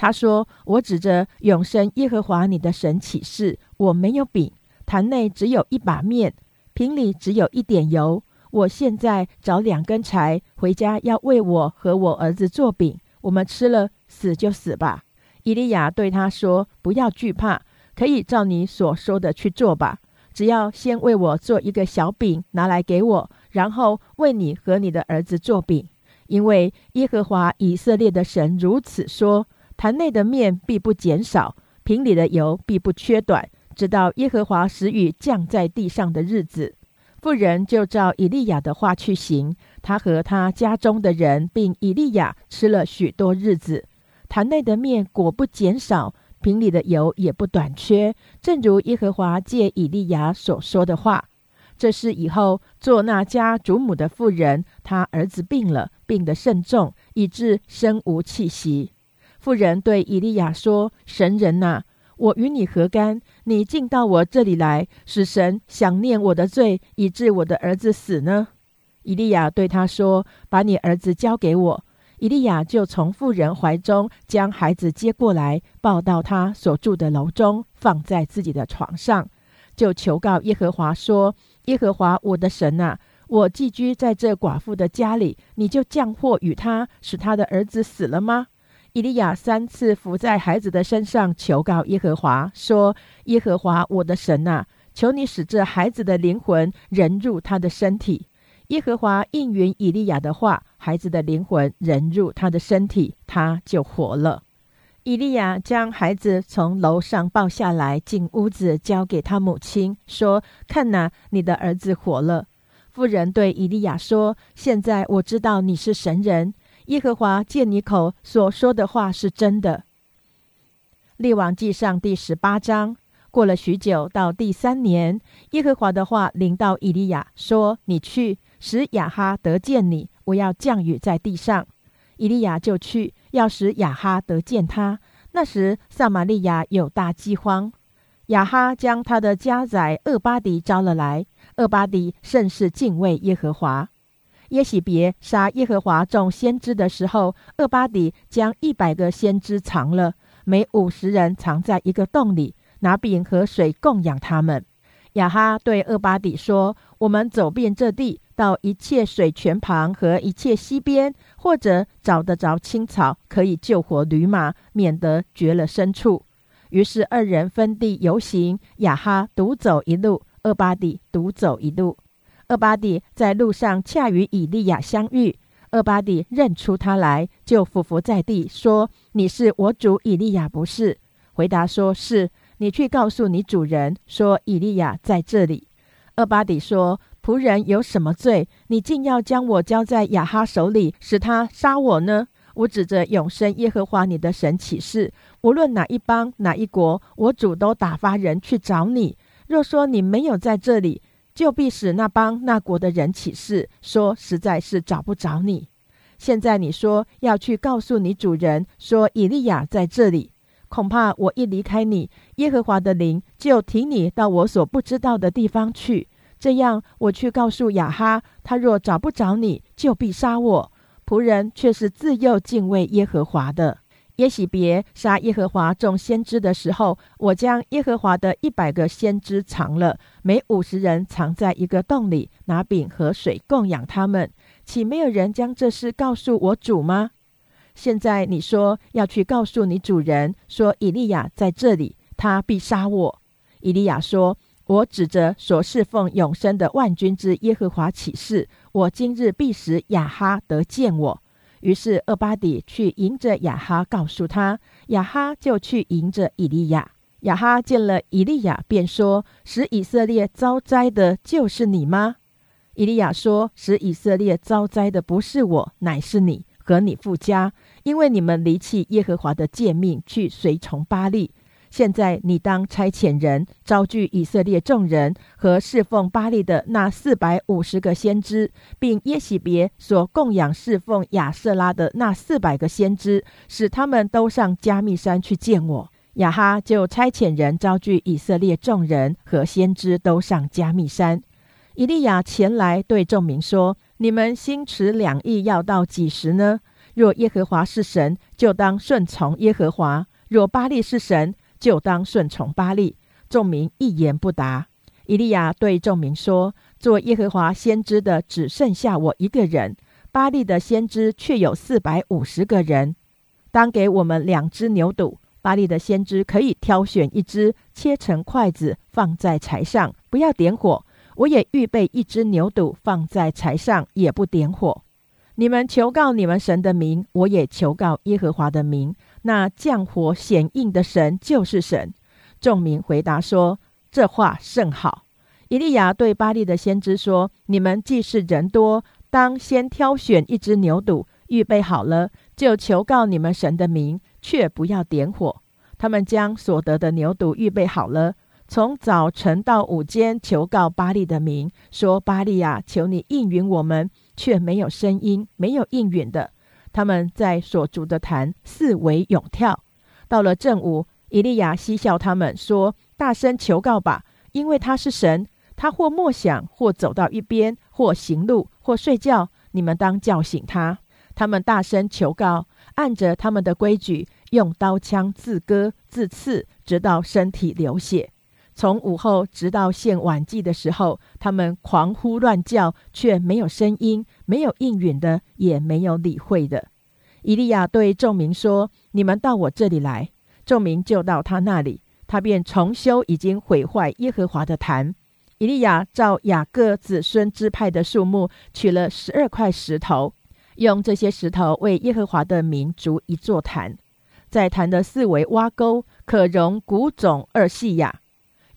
他说：“我指着永生耶和华你的神起誓，我没有饼，坛内只有一把面，瓶里只有一点油。我现在找两根柴回家，要为我和我儿子做饼，我们吃了。”死就死吧，以利亚对他说：“不要惧怕，可以照你所说的去做吧。只要先为我做一个小饼，拿来给我，然后为你和你的儿子做饼。因为耶和华以色列的神如此说：坛内的面必不减少，瓶里的油必不缺短，直到耶和华使雨降在地上的日子。”妇人就照以利亚的话去行，他和他家中的人，并以利亚吃了许多日子。坛内的面果不减少，瓶里的油也不短缺，正如耶和华借以利亚所说的话。这是以后做那家主母的妇人，她儿子病了，病得甚重，以致身无气息。妇人对以利亚说：“神人呐，我与你何干？你竟到我这里来，使神想念我的罪，以致我的儿子死呢？”以利亚对他说：“把你儿子交给我。”以利亚就从妇人怀中将孩子接过来，抱到他所住的楼中，放在自己的床上，就求告耶和华说：“耶和华我的神啊，我寄居在这寡妇的家里，你就降祸与他，使他的儿子死了吗？”以利亚三次伏在孩子的身上求告耶和华说：“耶和华我的神啊，求你使这孩子的灵魂人入他的身体。”耶和华应允以利亚的话，孩子的灵魂人入他的身体，他就活了。以利亚将孩子从楼上抱下来，进屋子交给他母亲，说：“看哪，你的儿子活了。”妇人对以利亚说：“现在我知道你是神人，耶和华借你口所说的话是真的。”列王记上第十八章。过了许久，到第三年，耶和华的话临到以利亚说：“你去。”使亚哈得见你，我要降雨在地上。以利亚就去，要使亚哈得见他。那时撒玛利亚有大饥荒。亚哈将他的家宰厄巴迪招了来。厄巴迪甚是敬畏耶和华。耶喜别杀耶和华众先知的时候，厄巴迪将一百个先知藏了，每五十人藏在一个洞里，拿饼和水供养他们。亚哈对厄巴底说：“我们走遍这地。”到一切水泉旁和一切溪边，或者找得着青草，可以救活驴马，免得绝了牲畜。于是二人分地游行，亚哈独走一路，厄巴底独走一路。厄巴底在路上恰与以利亚相遇，厄巴底认出他来，就俯伏在地说：“你是我主以利亚不是？”回答说：“是。”你去告诉你主人说：“以利亚在这里。”厄巴底说。仆人有什么罪？你竟要将我交在亚哈手里，使他杀我呢？我指着永生耶和华你的神起誓，无论哪一邦哪一国，我主都打发人去找你。若说你没有在这里，就必使那邦那国的人起誓，说实在是找不着你。现在你说要去告诉你主人，说以利亚在这里，恐怕我一离开你，耶和华的灵就提你到我所不知道的地方去。这样，我去告诉亚哈，他若找不着你，就必杀我。仆人却是自幼敬畏耶和华的。耶喜别杀耶和华众先知的时候，我将耶和华的一百个先知藏了，每五十人藏在一个洞里，拿饼和水供养他们。岂没有人将这事告诉我主吗？现在你说要去告诉你主人，说以利亚在这里，他必杀我。以利亚说。我指着所侍奉永生的万军之耶和华起誓，我今日必使亚哈得见我。于是厄巴底去迎着雅哈，告诉他，雅哈就去迎着以利亚。雅哈见了以利亚，便说：“使以色列遭灾的就是你吗？”以利亚说：“使以色列遭灾的不是我，乃是你和你父家，因为你们离弃耶和华的诫命，去随从巴利。”现在你当差遣人招聚以色列众人和侍奉巴利的那四百五十个先知，并耶喜别所供养侍奉亚瑟拉的那四百个先知，使他们都上加密山去见我。亚哈就差遣人招聚以色列众人和先知都上加密山。以利亚前来对众民说：“你们心持两意要到几时呢？若耶和华是神，就当顺从耶和华；若巴利是神，就当顺从巴利，众民一言不答。以利亚对众民说：“做耶和华先知的只剩下我一个人，巴利的先知却有四百五十个人。当给我们两只牛肚，巴利的先知可以挑选一只，切成筷子放在柴上，不要点火。我也预备一只牛肚放在柴上，也不点火。你们求告你们神的名，我也求告耶和华的名。”那降火显应的神就是神。众民回答说：“这话甚好。”以利亚对巴利的先知说：“你们既是人多，当先挑选一只牛犊，预备好了，就求告你们神的名，却不要点火。”他们将所得的牛犊预备好了，从早晨到午间求告巴利的名，说：“巴利亚，求你应允我们。”却没有声音，没有应允的。他们在所筑的坛四围涌跳。到了正午，以利亚嬉笑他们说：“大声求告吧，因为他是神。他或默想，或走到一边，或行路，或睡觉。你们当叫醒他。”他们大声求告，按着他们的规矩，用刀枪自割自刺，直到身体流血。从午后直到献晚祭的时候，他们狂呼乱叫，却没有声音，没有应允的，也没有理会的。以利亚对众民说：“你们到我这里来。”众民就到他那里，他便重修已经毁坏耶和华的坛。以利亚照雅各子孙支派的数目，取了十二块石头，用这些石头为耶和华的民筑一座坛，在坛的四围挖沟，可容谷种二细亚。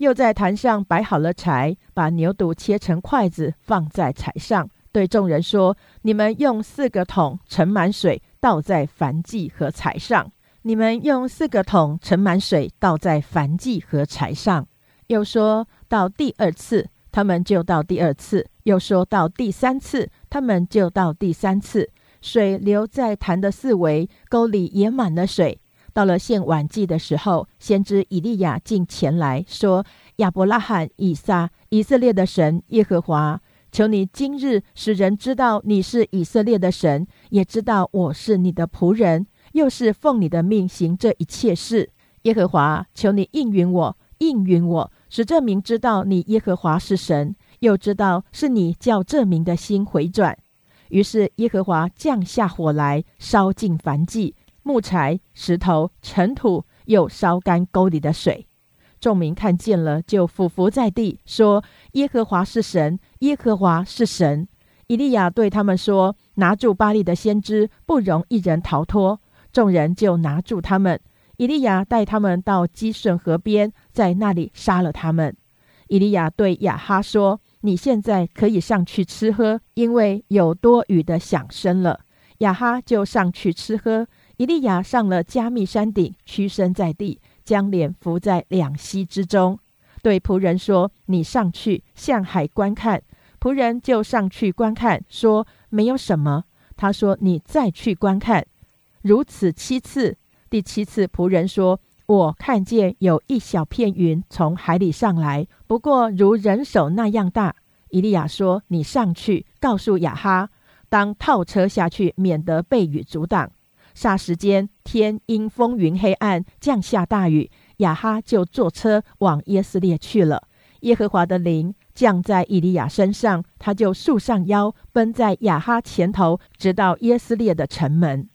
又在坛上摆好了柴，把牛肚切成筷子放在柴上，对众人说：“你们用四个桶盛满水，倒在燔祭和柴上。你们用四个桶盛满水，倒在燔祭和柴上。”又说到第二次，他们就到第二次；又说到第三次，他们就到第三次。水流在坛的四围，沟里也满了水。到了献晚祭的时候，先知以利亚进前来说：“亚伯拉罕、以撒、以色列的神耶和华，求你今日使人知道你是以色列的神，也知道我是你的仆人，又是奉你的命行这一切事。耶和华，求你应允我，应允我，使这名知道你耶和华是神，又知道是你叫这名的心回转。”于是耶和华降下火来，烧尽燔祭。木材、石头、尘土，又烧干沟里的水。众民看见了，就俯伏在地，说：“耶和华是神，耶和华是神。”以利亚对他们说：“拿住巴利的先知，不容一人逃脱。”众人就拿住他们。以利亚带他们到基顺河边，在那里杀了他们。以利亚对亚哈说：“你现在可以上去吃喝，因为有多余的响声了。”亚哈就上去吃喝。以利亚上了加密山顶，屈身在地，将脸伏在两膝之中，对仆人说：“你上去向海观看。”仆人就上去观看，说：“没有什么。”他说：“你再去观看。”如此七次。第七次，仆人说：“我看见有一小片云从海里上来，不过如人手那样大。以利亚说：“你上去告诉亚哈，当套车下去，免得被雨阻挡。”霎时间，天因风云黑暗，降下大雨。亚哈就坐车往耶斯列去了。耶和华的灵降在以利亚身上，他就束上腰，奔在亚哈前头，直到耶斯列的城门。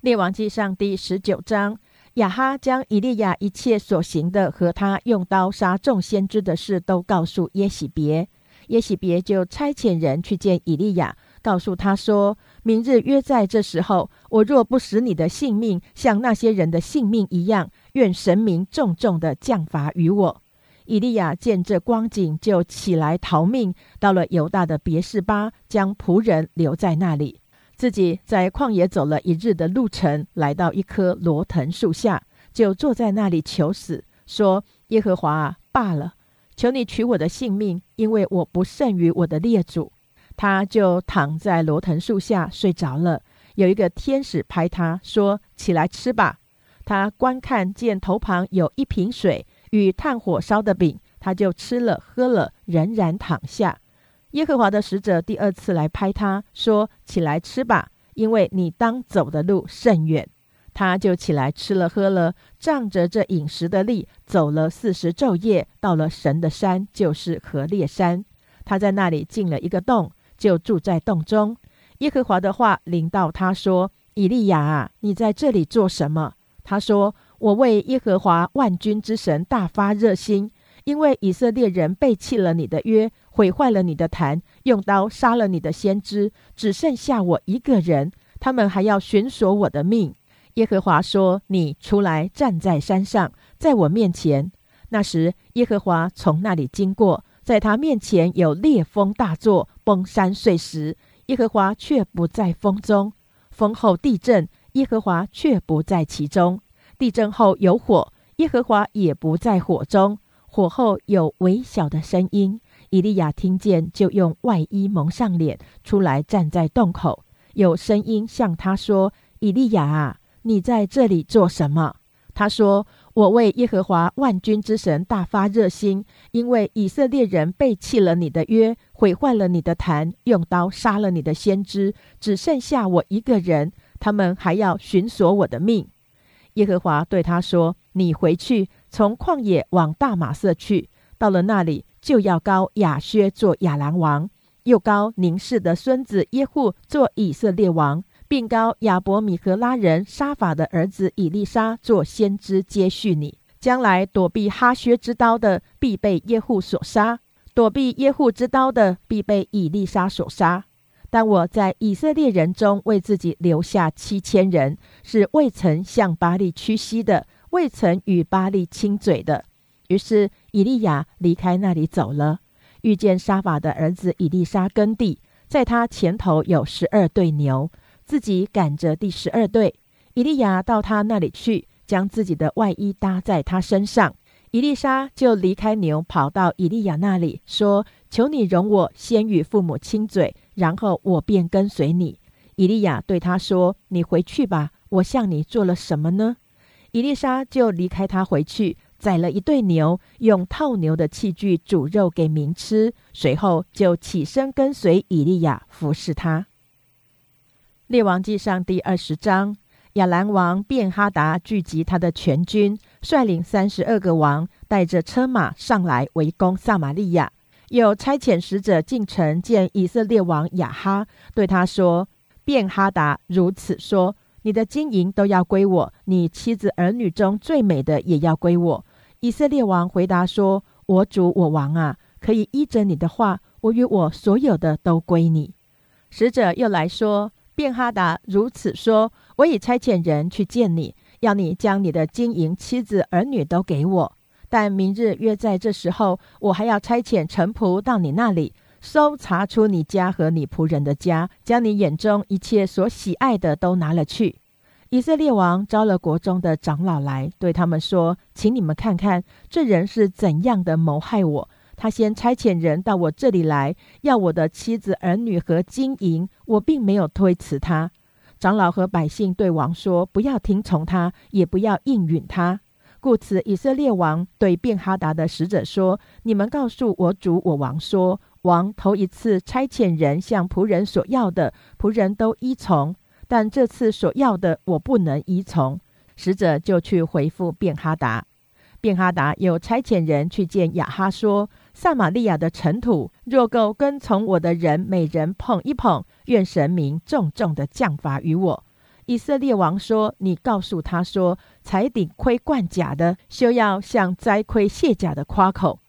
列王记上第十九章，亚哈将以利亚一切所行的和他用刀杀众先知的事都告诉耶喜别。耶喜别就差遣人去见以利亚，告诉他说：“明日约在这时候，我若不使你的性命像那些人的性命一样，愿神明重重的降罚于我。”以利亚见这光景，就起来逃命，到了犹大的别是巴，将仆人留在那里。自己在旷野走了一日的路程，来到一棵罗藤树下，就坐在那里求死，说：“耶和华啊，罢了，求你取我的性命，因为我不胜于我的列祖。”他就躺在罗藤树下睡着了。有一个天使拍他说：“起来吃吧。”他观看见头旁有一瓶水与炭火烧的饼，他就吃了喝了，仍然躺下。耶和华的使者第二次来拍他说：“起来吃吧，因为你当走的路甚远。”他就起来吃了喝了，仗着这饮食的力，走了四十昼夜，到了神的山，就是何烈山。他在那里进了一个洞，就住在洞中。耶和华的话临到他说：“以利亚啊，你在这里做什么？”他说：“我为耶和华万军之神大发热心。”因为以色列人背弃了你的约，毁坏了你的坛，用刀杀了你的先知，只剩下我一个人，他们还要寻索我的命。耶和华说：“你出来站在山上，在我面前。”那时，耶和华从那里经过，在他面前有烈风大作，崩山碎石。耶和华却不在风中。风后地震，耶和华却不在其中。地震后有火，耶和华也不在火中。火后有微小的声音，以利亚听见，就用外衣蒙上脸，出来站在洞口。有声音向他说：“以利亚啊，你在这里做什么？”他说：“我为耶和华万军之神大发热心，因为以色列人背弃了你的约，毁坏了你的坛，用刀杀了你的先知，只剩下我一个人，他们还要寻索我的命。”耶和华对他说：“你回去。”从旷野往大马色去，到了那里，就要高亚薛做亚兰王，又高宁氏的孙子耶户做以色列王，并高亚伯米和拉人沙法的儿子以利沙做先知接续你。将来躲避哈薛之刀的，必被耶户所杀；躲避耶户之刀的，必被以利沙所杀。但我在以色列人中为自己留下七千人，是未曾向巴利屈膝的。未曾与巴利亲嘴的，于是以利亚离开那里走了，遇见沙法的儿子以利沙耕地，在他前头有十二对牛，自己赶着第十二对。以利亚到他那里去，将自己的外衣搭在他身上，伊丽莎就离开牛，跑到以利亚那里，说：“求你容我先与父母亲嘴，然后我便跟随你。”以利亚对他说：“你回去吧，我向你做了什么呢？”伊丽莎就离开他回去，宰了一对牛，用套牛的器具煮肉给民吃。随后就起身跟随以利亚服侍他。列王记上第二十章，亚兰王便哈达聚集他的全军，率领三十二个王，带着车马上来围攻撒玛利亚。又差遣使者进城见以色列王亚哈，对他说：“便哈达如此说。”你的金银都要归我，你妻子儿女中最美的也要归我。以色列王回答说：“我主我王啊，可以依着你的话，我与我所有的都归你。”使者又来说：“便哈达如此说，我已差遣人去见你，要你将你的金银、妻子、儿女都给我。但明日约在这时候，我还要差遣臣仆到你那里。”搜查出你家和你仆人的家，将你眼中一切所喜爱的都拿了去。以色列王招了国中的长老来，对他们说：“请你们看看这人是怎样的谋害我。他先差遣人到我这里来，要我的妻子、儿女和金银，我并没有推辞他。长老和百姓对王说：“不要听从他，也不要应允他。”故此，以色列王对便哈达的使者说：“你们告诉我主我王说，王头一次差遣人向仆人所要的，仆人都依从；但这次所要的，我不能依从。”使者就去回复便哈达。便哈达又差遣人去见亚哈，说：“撒玛利亚的尘土若够跟从我的人每人捧一捧，愿神明重重的降罚于我。”以色列王说：“你告诉他说，才顶盔贯甲的，休要向摘盔卸甲的夸口。”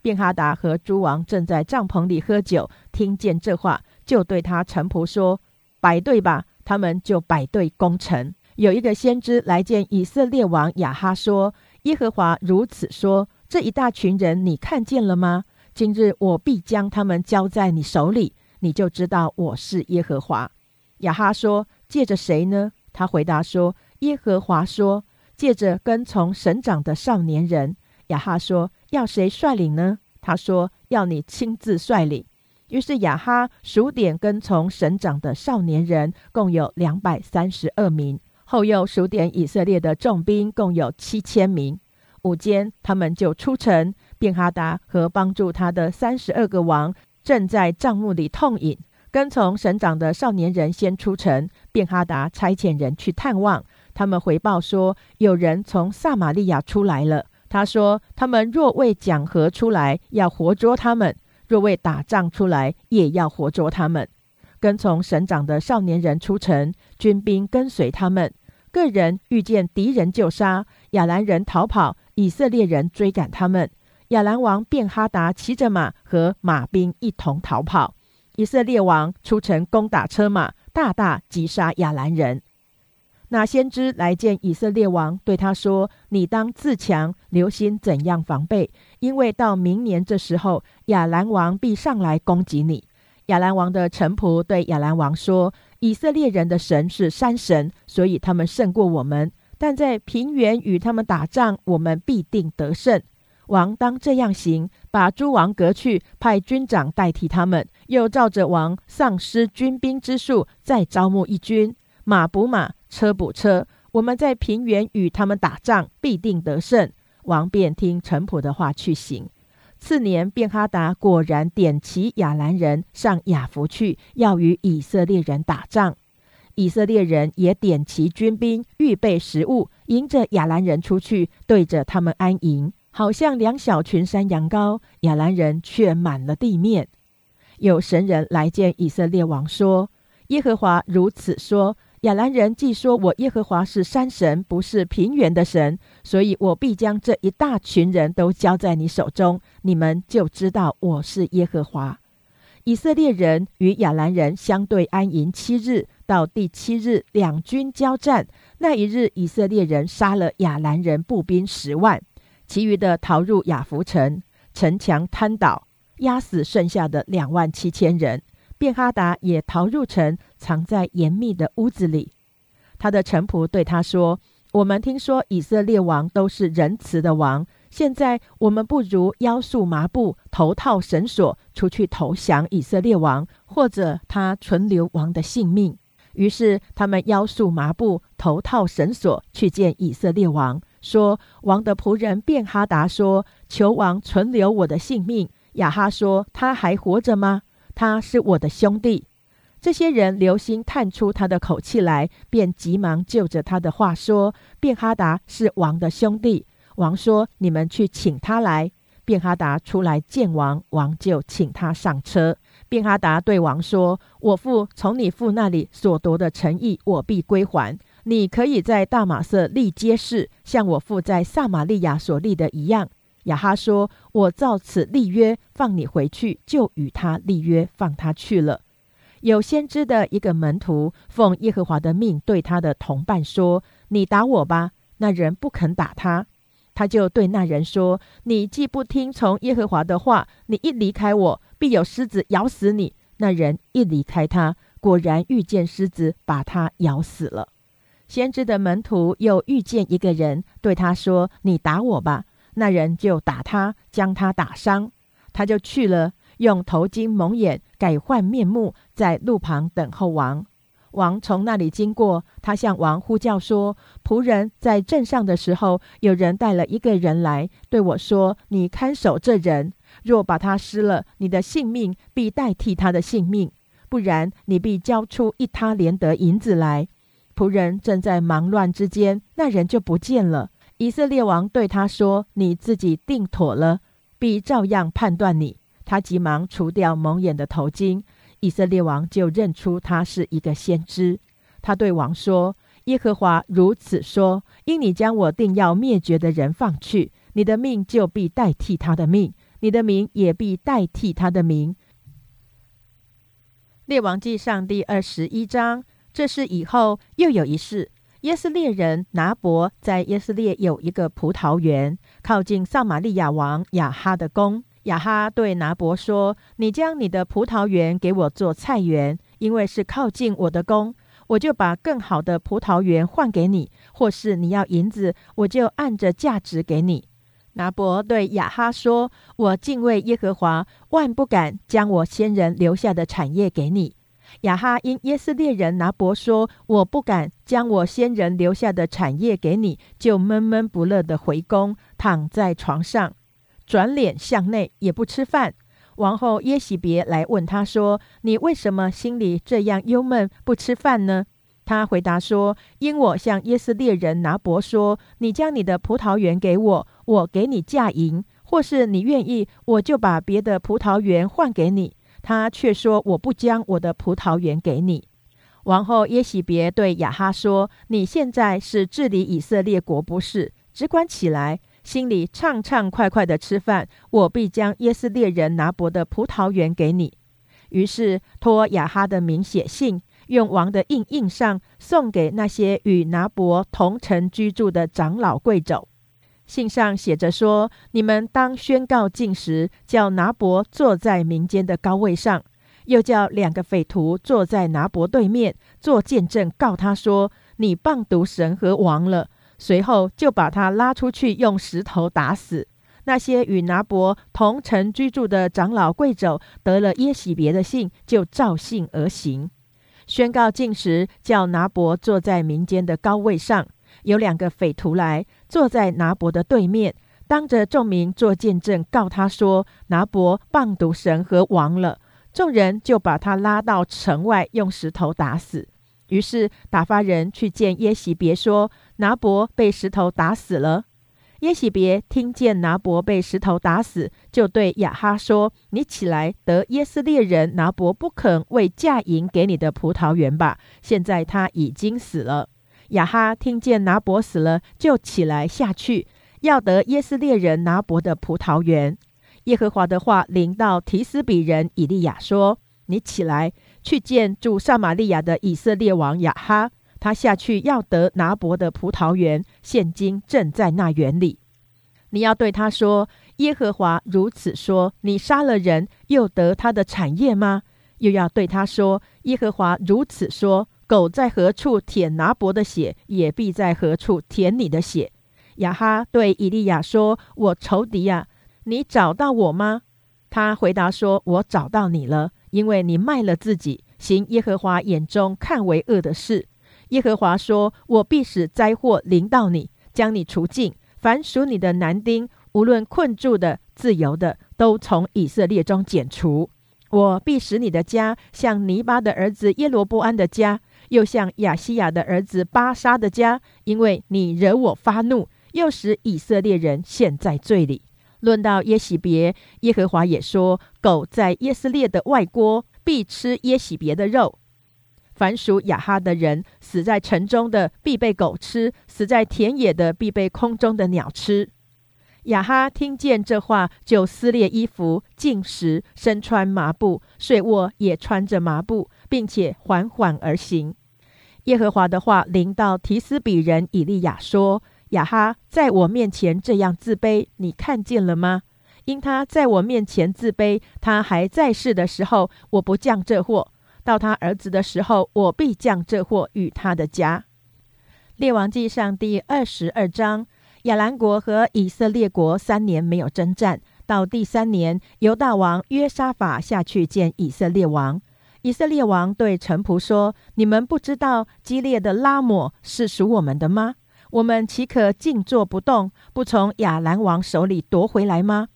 便哈达和诸王正在帐篷里喝酒，听见这话，就对他臣仆说：“摆队吧。”他们就摆队攻城。有一个先知来见以色列王亚哈，说：“耶和华如此说：这一大群人，你看见了吗？今日我必将他们交在你手里，你就知道我是耶和华。”亚哈说。借着谁呢？他回答说：“耶和华说，借着跟从省长的少年人。”亚哈说：“要谁率领呢？”他说：“要你亲自率领。”于是亚哈数点跟从省长的少年人，共有两百三十二名；后又数点以色列的重兵，共有七千名。午间，他们就出城。便哈达和帮助他的三十二个王，正在帐幕里痛饮。跟从省长的少年人先出城，便哈达差遣人去探望。他们回报说，有人从撒玛利亚出来了。他说，他们若为讲和出来，要活捉他们；若为打仗出来，也要活捉他们。跟从省长的少年人出城，军兵跟随他们。个人遇见敌人就杀，亚兰人逃跑，以色列人追赶他们。亚兰王便哈达骑着马和马兵一同逃跑。以色列王出城攻打车马，大大击杀亚兰人。那先知来见以色列王，对他说：“你当自强，留心怎样防备，因为到明年这时候，亚兰王必上来攻击你。”亚兰王的臣仆对亚兰王说：“以色列人的神是山神，所以他们胜过我们；但在平原与他们打仗，我们必定得胜。王当这样行。”把诸王革去，派军长代替他们，又照着王丧失军兵之数，再招募一军，马补马，车补车。我们在平原与他们打仗，必定得胜。王便听臣仆的话去行。次年，便哈达果然点齐亚兰人上亚弗去，要与以色列人打仗。以色列人也点齐军兵，预备食物，迎着亚兰人出去，对着他们安营。好像两小群山羊羔，亚兰人却满了地面。有神人来见以色列王说：“耶和华如此说：亚兰人既说我耶和华是山神，不是平原的神，所以我必将这一大群人都交在你手中，你们就知道我是耶和华。”以色列人与亚兰人相对安营七日，到第七日，两军交战。那一日，以色列人杀了亚兰人步兵十万。其余的逃入雅福城，城墙瘫倒，压死剩下的两万七千人。便哈达也逃入城，藏在严密的屋子里。他的臣仆对他说：“我们听说以色列王都是仁慈的王，现在我们不如腰束麻布，头套绳索，出去投降以色列王，或者他存留王的性命。”于是他们腰束麻布，头套绳索，去见以色列王。说王的仆人便哈达说：“求王存留我的性命。”亚哈说：“他还活着吗？他是我的兄弟。”这些人留心探出他的口气来，便急忙就着他的话说：“便哈达是王的兄弟。”王说：“你们去请他来。”便哈达出来见王，王就请他上车。便哈达对王说：“我父从你父那里所夺的诚意，我必归还。”你可以在大马色立街市，像我父在撒玛利亚所立的一样。亚哈说：“我照此立约，放你回去，就与他立约，放他去了。”有先知的一个门徒奉耶和华的命对他的同伴说：“你打我吧。”那人不肯打他，他就对那人说：“你既不听从耶和华的话，你一离开我，必有狮子咬死你。”那人一离开他，果然遇见狮子，把他咬死了。先知的门徒又遇见一个人，对他说：“你打我吧。”那人就打他，将他打伤。他就去了，用头巾蒙眼，改换面目，在路旁等候王。王从那里经过，他向王呼叫说：“仆人在镇上的时候，有人带了一个人来，对我说：‘你看守这人，若把他失了，你的性命必代替他的性命；不然，你必交出一他连得银子来。’仆人正在忙乱之间，那人就不见了。以色列王对他说：‘你自己定妥了，必照样判断你。’他急忙除掉蒙眼的头巾。”以色列王就认出他是一个先知。他对王说：“耶和华如此说：因你将我定要灭绝的人放去，你的命就必代替他的命，你的名也必代替他的名。”列王记上第二十一章。这是以后又有一事：耶斯列人拿伯在耶斯列有一个葡萄园，靠近撒玛利亚王亚哈的宫。亚哈对拿伯说：“你将你的葡萄园给我做菜园，因为是靠近我的宫，我就把更好的葡萄园换给你；或是你要银子，我就按着价值给你。”拿伯对亚哈说：“我敬畏耶和华，万不敢将我先人留下的产业给你。”亚哈因耶斯列人拿伯说：“我不敢将我先人留下的产业给你，就闷闷不乐的回宫，躺在床上。”转脸向内，也不吃饭。王后耶喜别来问他说：“你为什么心里这样忧闷，不吃饭呢？”他回答说：“因我向耶斯列人拿伯说，你将你的葡萄园给我，我给你价银；或是你愿意，我就把别的葡萄园换给你。”他却说：“我不将我的葡萄园给你。”王后耶喜别对亚哈说：“你现在是治理以色列国，不是？只管起来。”心里畅畅快快的吃饭，我必将耶斯列人拿伯的葡萄园给你。于是托亚哈的名写信，用王的印印上，送给那些与拿伯同城居住的长老贵胄。信上写着说：“你们当宣告禁食，叫拿伯坐在民间的高位上，又叫两个匪徒坐在拿伯对面做见证，告他说：你谤毒神和王了。”随后就把他拉出去，用石头打死。那些与拿伯同城居住的长老贵胄得了耶喜别的信，就照信而行，宣告禁食，叫拿伯坐在民间的高位上。有两个匪徒来，坐在拿伯的对面，当着众民做见证，告他说：拿伯谤毒神和王了。众人就把他拉到城外，用石头打死。于是打发人去见耶喜别，说拿伯被石头打死了。耶喜别听见拿伯被石头打死，就对亚哈说：“你起来得耶斯列人拿伯不肯为嫁银给你的葡萄园吧。现在他已经死了。”亚哈听见拿伯死了，就起来下去，要得耶斯列人拿伯的葡萄园。耶和华的话临到提斯比人以利亚说：“你起来。”去见住撒玛利亚的以色列王亚哈，他下去要得拿伯的葡萄园，现今正在那园里。你要对他说：“耶和华如此说：你杀了人，又得他的产业吗？”又要对他说：“耶和华如此说：狗在何处舔拿伯的血，也必在何处舔你的血。”亚哈对以利亚说：“我仇敌呀，你找到我吗？”他回答说：“我找到你了。”因为你卖了自己，行耶和华眼中看为恶的事。耶和华说：“我必使灾祸临到你，将你除尽。凡属你的男丁，无论困住的、自由的，都从以色列中剪除。我必使你的家像尼巴的儿子耶罗波安的家，又像亚西亚的儿子巴沙的家，因为你惹我发怒，又使以色列人陷在罪里。”论到耶喜别，耶和华也说：“狗在耶斯列的外郭，必吃耶喜别的肉；凡属亚哈的人，死在城中的，必被狗吃；死在田野的，必被空中的鸟吃。”亚哈听见这话，就撕裂衣服，进食，身穿麻布，睡卧也穿着麻布，并且缓缓而行。耶和华的话临到提斯比人以利亚说。亚哈在我面前这样自卑，你看见了吗？因他在我面前自卑，他还在世的时候，我不降这祸；到他儿子的时候，我必降这祸与他的家。列王记上第二十二章，亚兰国和以色列国三年没有征战，到第三年，犹大王约沙法下去见以色列王。以色列王对臣仆说：“你们不知道激烈的拉抹是属我们的吗？我们岂可静坐不动，不从亚兰王手里夺回来吗？”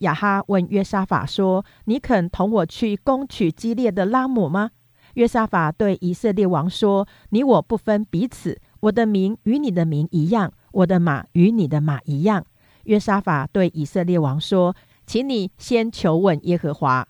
亚哈问约沙法说：“你肯同我去攻取激烈的拉姆吗？”约沙法对以色列王说：“你我不分彼此，我的名与你的名一样，我的马与你的马一样。”约沙法对以色列王说：“请你先求问耶和华。”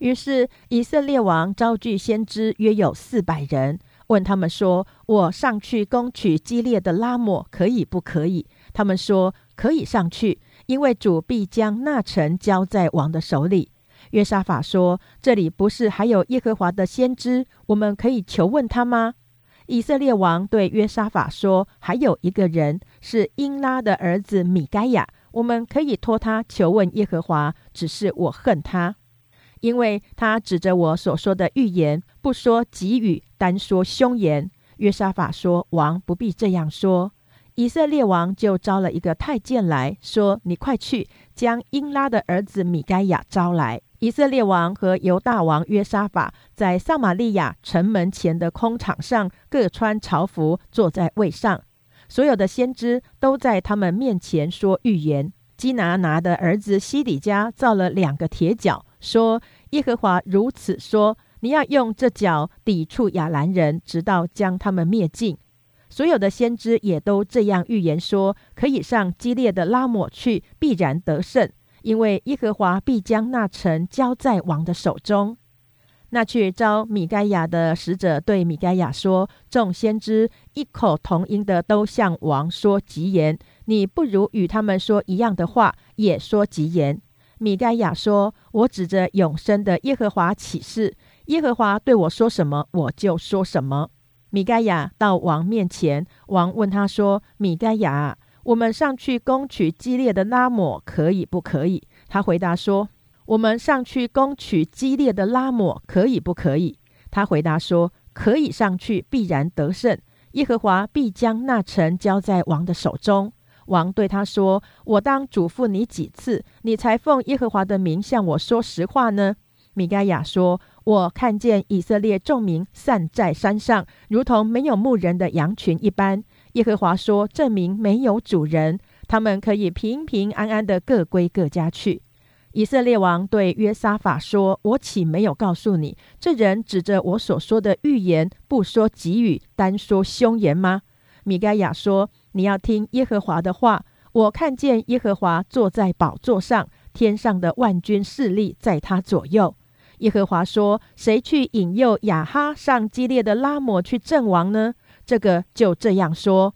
于是以色列王召聚先知，约有四百人，问他们说：“我上去攻取激烈的拉姆，可以不可以？”他们说：“可以上去，因为主必将那城交在王的手里。”约沙法说：“这里不是还有耶和华的先知，我们可以求问他吗？”以色列王对约沙法说：“还有一个人是英拉的儿子米该亚，我们可以托他求问耶和华。只是我恨他，因为他指着我所说的预言，不说吉语，单说凶言。”约沙法说：“王不必这样说。”以色列王就招了一个太监来说：“你快去将英拉的儿子米该亚招来。”以色列王和犹大王约沙法在撒玛利亚城门前的空场上各穿朝服，坐在位上。所有的先知都在他们面前说预言。基拿拿的儿子西底家造了两个铁脚，说：“耶和华如此说：你要用这脚抵触亚兰人，直到将他们灭尽。”所有的先知也都这样预言说：可以上激烈的拉抹去，必然得胜。因为耶和华必将那城交在王的手中。那去招米该亚的使者对米该亚说：“众先知异口同音的都向王说吉言，你不如与他们说一样的话，也说吉言。”米该亚说：“我指着永生的耶和华起誓，耶和华对我说什么，我就说什么。”米该亚到王面前，王问他说：“米该亚。”我们上去攻取激烈的拉抹，可以不可以？他回答说：“我们上去攻取激烈的拉抹，可以不可以？”他回答说：“可以上去，必然得胜。耶和华必将那城交在王的手中。”王对他说：“我当嘱咐你几次，你才奉耶和华的名向我说实话呢？”米该亚说：“我看见以色列众民散在山上，如同没有牧人的羊群一般。”耶和华说：“证明没有主人，他们可以平平安安的各归各家去。”以色列王对约沙法说：“我岂没有告诉你，这人指着我所说的预言，不说吉语，单说凶言吗？”米该亚说：“你要听耶和华的话。我看见耶和华坐在宝座上，天上的万军势力在他左右。”耶和华说：“谁去引诱亚哈上激烈的拉摩去阵亡呢？”这个就这样说，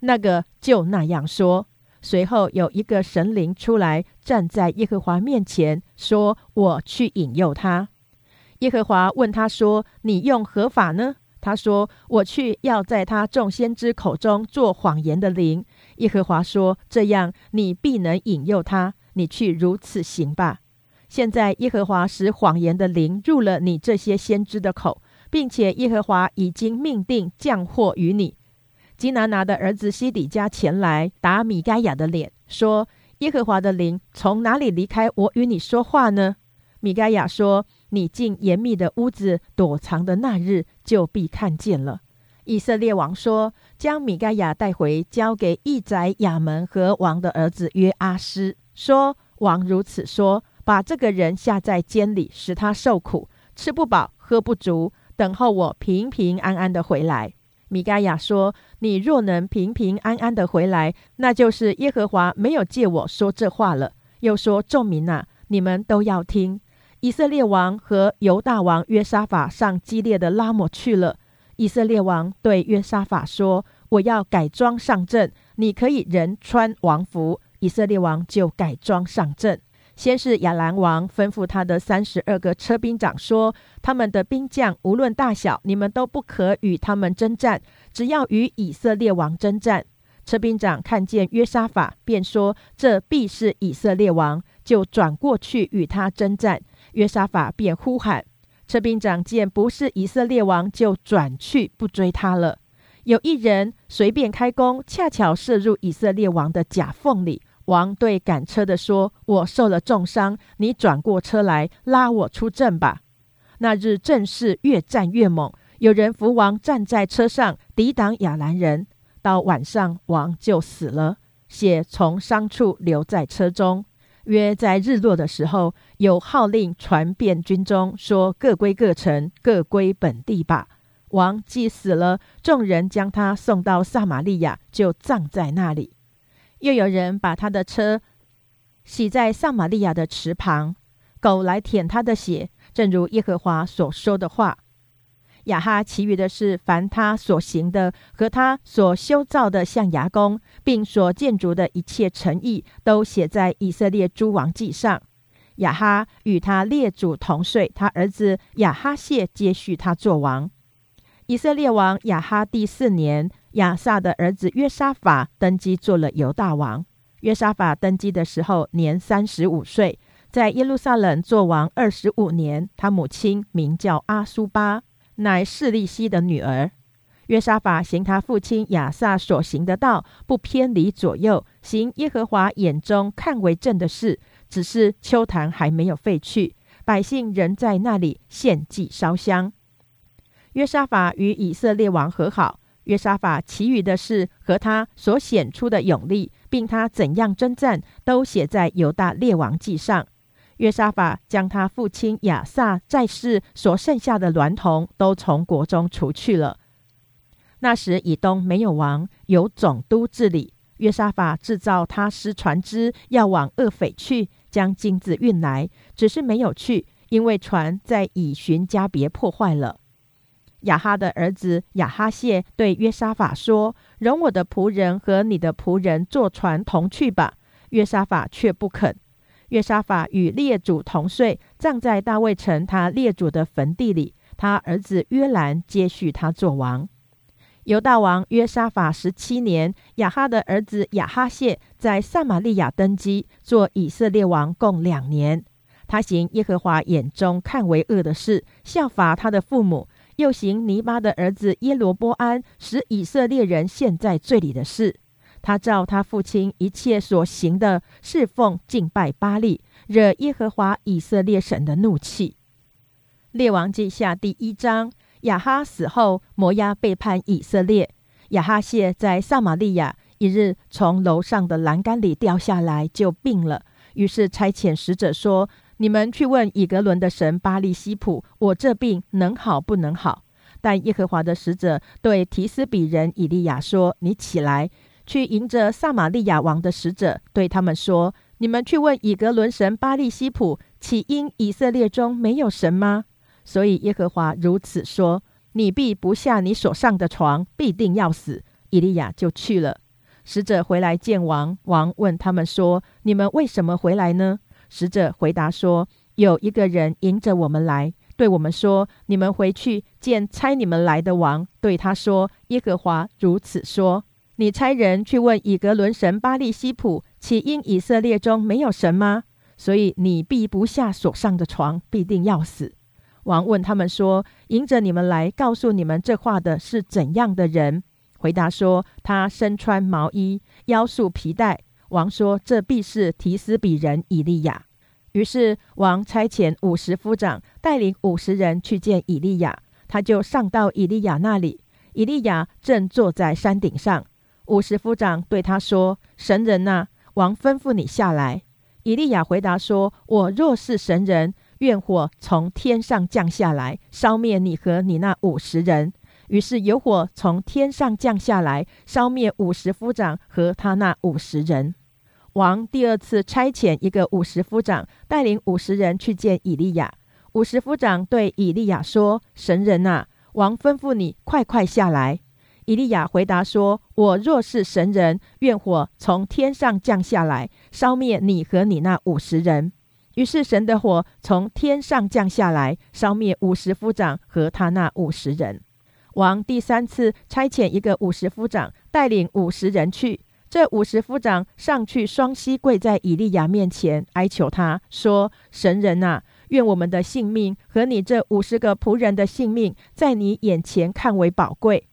那个就那样说。随后有一个神灵出来，站在耶和华面前，说：“我去引诱他。”耶和华问他说：“你用何法呢？”他说：“我去要在他众先知口中做谎言的灵。”耶和华说：“这样你必能引诱他。你去如此行吧。现在耶和华使谎言的灵入了你这些先知的口。”并且耶和华已经命定降祸于你。基拿拿的儿子西底家前来打米该亚的脸，说：“耶和华的灵从哪里离开我与你说话呢？”米该亚说：“你进严密的屋子躲藏的那日，就必看见了。”以色列王说：“将米该亚带回，交给义宰亚门和王的儿子约阿斯，说：王如此说，把这个人下在监里，使他受苦，吃不饱，喝不足。”等候我平平安安的回来。米该亚说：“你若能平平安安的回来，那就是耶和华没有借我说这话了。”又说：“众民啊，你们都要听。以色列王和犹大王约沙法上激烈的拉摩去了。以色列王对约沙法说：‘我要改装上阵，你可以人穿王服。’以色列王就改装上阵。”先是亚兰王吩咐他的三十二个车兵长说：“他们的兵将无论大小，你们都不可与他们征战，只要与以色列王征战。”车兵长看见约沙法，便说：“这必是以色列王。”就转过去与他征战。约沙法便呼喊。车兵长见不是以色列王，就转去不追他了。有一人随便开弓，恰巧射入以色列王的甲缝里。王对赶车的说：“我受了重伤，你转过车来拉我出阵吧。”那日阵势越战越猛，有人扶王站在车上抵挡亚兰人。到晚上，王就死了，血从伤处流在车中。约在日落的时候，有号令传遍军中，说各归各城，各归本地吧。王既死了，众人将他送到撒玛利亚，就葬在那里。又有人把他的车洗在撒玛利亚的池旁，狗来舔他的血，正如耶和华所说的话。亚哈其余的事，凡他所行的和他所修造的象牙宫，并所建筑的一切诚意，都写在以色列诸王记上。亚哈与他列祖同睡，他儿子亚哈谢接续他做王。以色列王亚哈第四年，亚萨的儿子约沙法登基做了犹大王。约沙法登基的时候年三十五岁，在耶路撒冷做王二十五年。他母亲名叫阿苏巴。乃示利希的女儿约沙法行他父亲亚萨所行的道，不偏离左右，行耶和华眼中看为正的事。只是秋坛还没有废去，百姓仍在那里献祭烧香。约沙法与以色列王和好。约沙法其余的事和他所显出的勇力，并他怎样征战，都写在犹大列王记上。约沙法将他父亲亚萨在世所剩下的娈童都从国中除去了。那时以东没有王，由总督治理。约沙法制造他师船只，要往厄斐去，将金子运来，只是没有去，因为船在以寻加别破坏了。亚哈的儿子亚哈谢对约沙法说：“容我的仆人和你的仆人坐船同去吧。”约沙法却不肯。约沙法与列祖同睡，葬在大卫城他列祖的坟地里。他儿子约兰接续他做王。犹大王约沙法十七年，亚哈的儿子亚哈谢在撒玛利亚登基，做以色列王共两年。他行耶和华眼中看为恶的事，效法他的父母，又行尼巴的儿子耶罗波安使以色列人陷在罪里的事。他照他父亲一切所行的侍奉敬拜巴利，惹耶和华以色列神的怒气。列王记下第一章：亚哈死后，摩押背叛以色列。亚哈谢在撒玛利亚，一日从楼上的栏杆里掉下来，就病了。于是差遣使者说：“你们去问以格伦的神巴利西普，我这病能好不能好？”但耶和华的使者对提斯比人以利亚说：“你起来。”去迎着撒玛利亚王的使者，对他们说：“你们去问以格伦神巴利西普，岂因以色列中没有神吗？所以耶和华如此说：你必不下你所上的床，必定要死。”以利亚就去了。使者回来见王，王问他们说：“你们为什么回来呢？”使者回答说：“有一个人迎着我们来，对我们说：你们回去见差你们来的王，对他说：耶和华如此说。”你差人去问以格伦神巴利西普，岂因以色列中没有神吗？所以你必不下所上的床，必定要死。王问他们说：“迎着你们来告诉你们这话的是怎样的人？”回答说：“他身穿毛衣，腰束皮带。”王说：“这必是提斯比人以利亚。”于是王差遣五十夫长带领五十人去见以利亚，他就上到以利亚那里。以利亚正坐在山顶上。五十夫长对他说：“神人呐，王吩咐你下来。”以利亚回答说：“我若是神人，愿火从天上降下来，烧灭你和你那五十人。”于是有火从天上降下来，烧灭五十夫长和他那五十人。王第二次差遣一个五十夫长带领五十人去见以利亚。五十夫长对以利亚说：“神人呐，王吩咐你快快下来。”以利亚回答说：“我若是神人，愿火从天上降下来，烧灭你和你那五十人。”于是神的火从天上降下来，烧灭五十夫长和他那五十人。王第三次差遣一个五十夫长带领五十人去，这五十夫长上去双膝跪在以利亚面前，哀求他说：“神人呐，愿我们的性命和你这五十个仆人的性命，在你眼前看为宝贵。”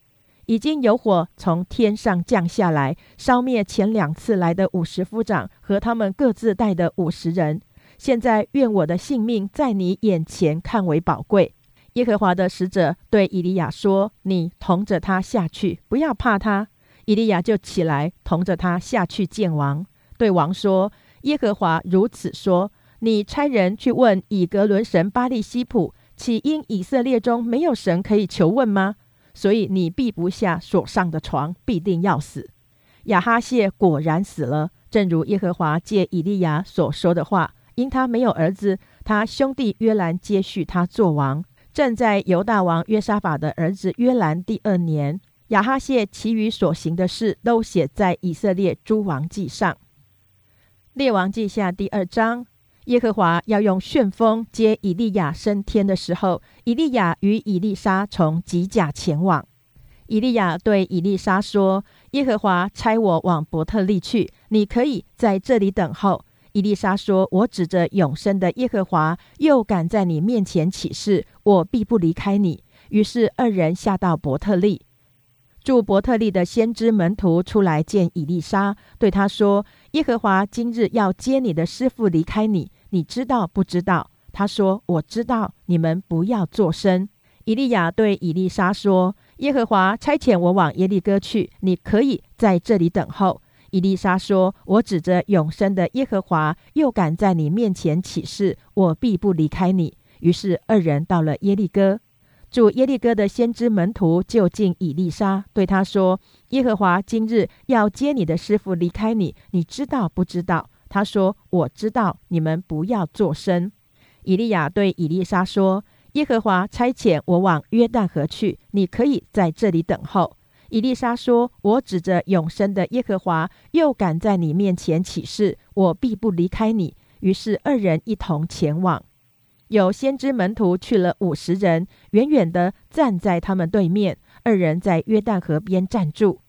已经有火从天上降下来，烧灭前两次来的五十夫长和他们各自带的五十人。现在愿我的性命在你眼前看为宝贵。耶和华的使者对以利亚说：“你同着他下去，不要怕他。”以利亚就起来，同着他下去见王，对王说：“耶和华如此说：你差人去问以格伦神巴利西普，岂因以色列中没有神可以求问吗？所以你避不下所上的床，必定要死。”亚哈谢果然死了，正如耶和华借以利亚所说的话。因他没有儿子，他兄弟约兰接续他做王。正在犹大王约沙法的儿子约兰第二年，亚哈谢其余所行的事都写在以色列诸王记上。列王记下第二章，耶和华要用旋风接以利亚升天的时候，以利亚与以利沙从吉甲前往。以利亚对以利沙说：“耶和华差我往伯特利去，你可以在这里等候。”伊丽莎说：“我指着永生的耶和华，又敢在你面前起誓，我必不离开你。”于是二人下到伯特利。住伯特利的先知门徒出来见以丽莎，对他说：“耶和华今日要接你的师傅离开你，你知道不知道？”他说：“我知道。”你们不要作声。以利亚对以丽莎说：“耶和华差遣我往耶利哥去，你可以在这里等候。”伊丽莎说：“我指着永生的耶和华，又敢在你面前起誓，我必不离开你。”于是二人到了耶利哥。住耶利哥的先知门徒就近以利沙，对他说：“耶和华今日要接你的师傅离开你，你知道不知道？”他说：“我知道。”你们不要作声。以利亚对以利沙说：“耶和华差遣我往约旦河去，你可以在这里等候。”伊丽莎说：“我指着永生的耶和华，又敢在你面前起誓，我必不离开你。”于是二人一同前往。有先知门徒去了五十人，远远的站在他们对面。二人在约旦河边站住。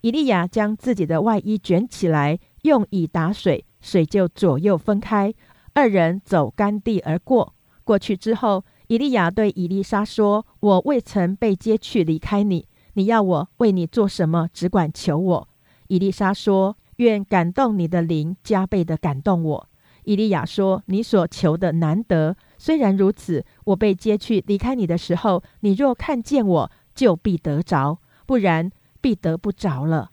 以利亚将自己的外衣卷起来，用以打水，水就左右分开。二人走干地而过。过去之后，以利亚对以丽莎说：“我未曾被接去离开你。”你要我为你做什么？只管求我。伊丽莎说：“愿感动你的灵加倍的感动我。”伊利亚说：“你所求的难得。虽然如此，我被接去离开你的时候，你若看见我，就必得着；不然，必得不着了。”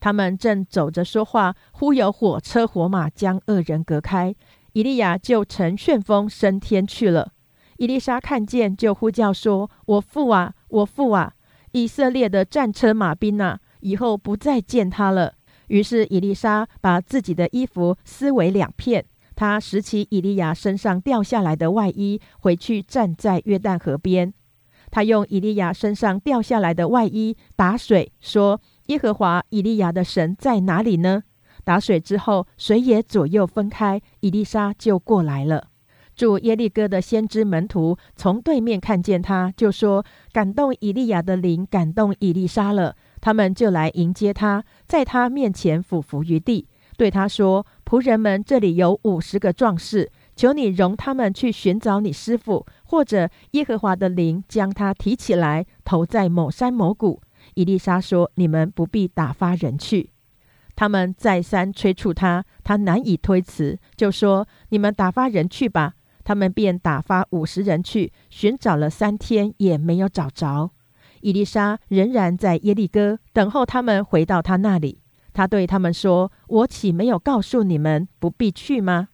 他们正走着说话，忽有火车火马将二人隔开，伊利亚就乘旋风升天去了。伊丽莎看见，就呼叫说：“我父啊，我父啊！”以色列的战车马兵呐，以后不再见他了。于是伊丽莎把自己的衣服撕为两片，他拾起以利亚身上掉下来的外衣，回去站在约旦河边。他用以利亚身上掉下来的外衣打水，说：“耶和华以利亚的神在哪里呢？”打水之后，水也左右分开，以丽莎就过来了。住耶利哥的先知门徒从对面看见他，就说：“感动以利亚的灵，感动以利沙了。”他们就来迎接他，在他面前俯伏于地，对他说：“仆人们，这里有五十个壮士，求你容他们去寻找你师傅，或者耶和华的灵将他提起来，投在某山某谷。”以丽莎说：“你们不必打发人去。”他们再三催促他，他难以推辞，就说：“你们打发人去吧。”他们便打发五十人去寻找了三天，也没有找着。伊丽莎仍然在耶利哥等候他们回到他那里。他对他们说：“我岂没有告诉你们不必去吗？”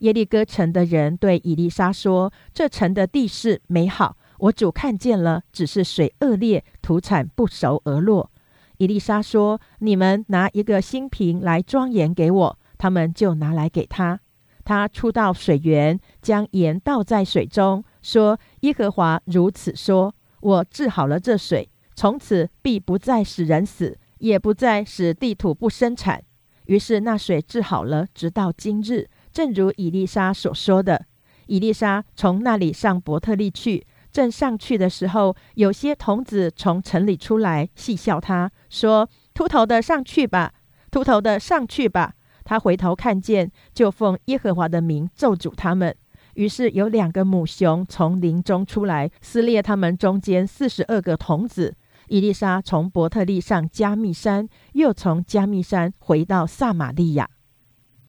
耶利哥城的人对伊丽莎说：“这城的地势美好，我主看见了，只是水恶劣，土产不熟而落。”伊丽莎说：“你们拿一个新瓶来装盐给我。”他们就拿来给他。他出到水源，将盐倒在水中，说：“耶和华如此说：我治好了这水，从此必不再使人死，也不再使地土不生产。”于是那水治好了，直到今日，正如以利沙所说的。以利沙从那里上伯特利去，正上去的时候，有些童子从城里出来，戏笑他说：“秃头的上去吧，秃头的上去吧。”他回头看见，就奉耶和华的名咒诅他们。于是有两个母熊从林中出来，撕裂他们中间四十二个童子。伊丽莎从伯特利上加密山，又从加密山回到撒玛利亚。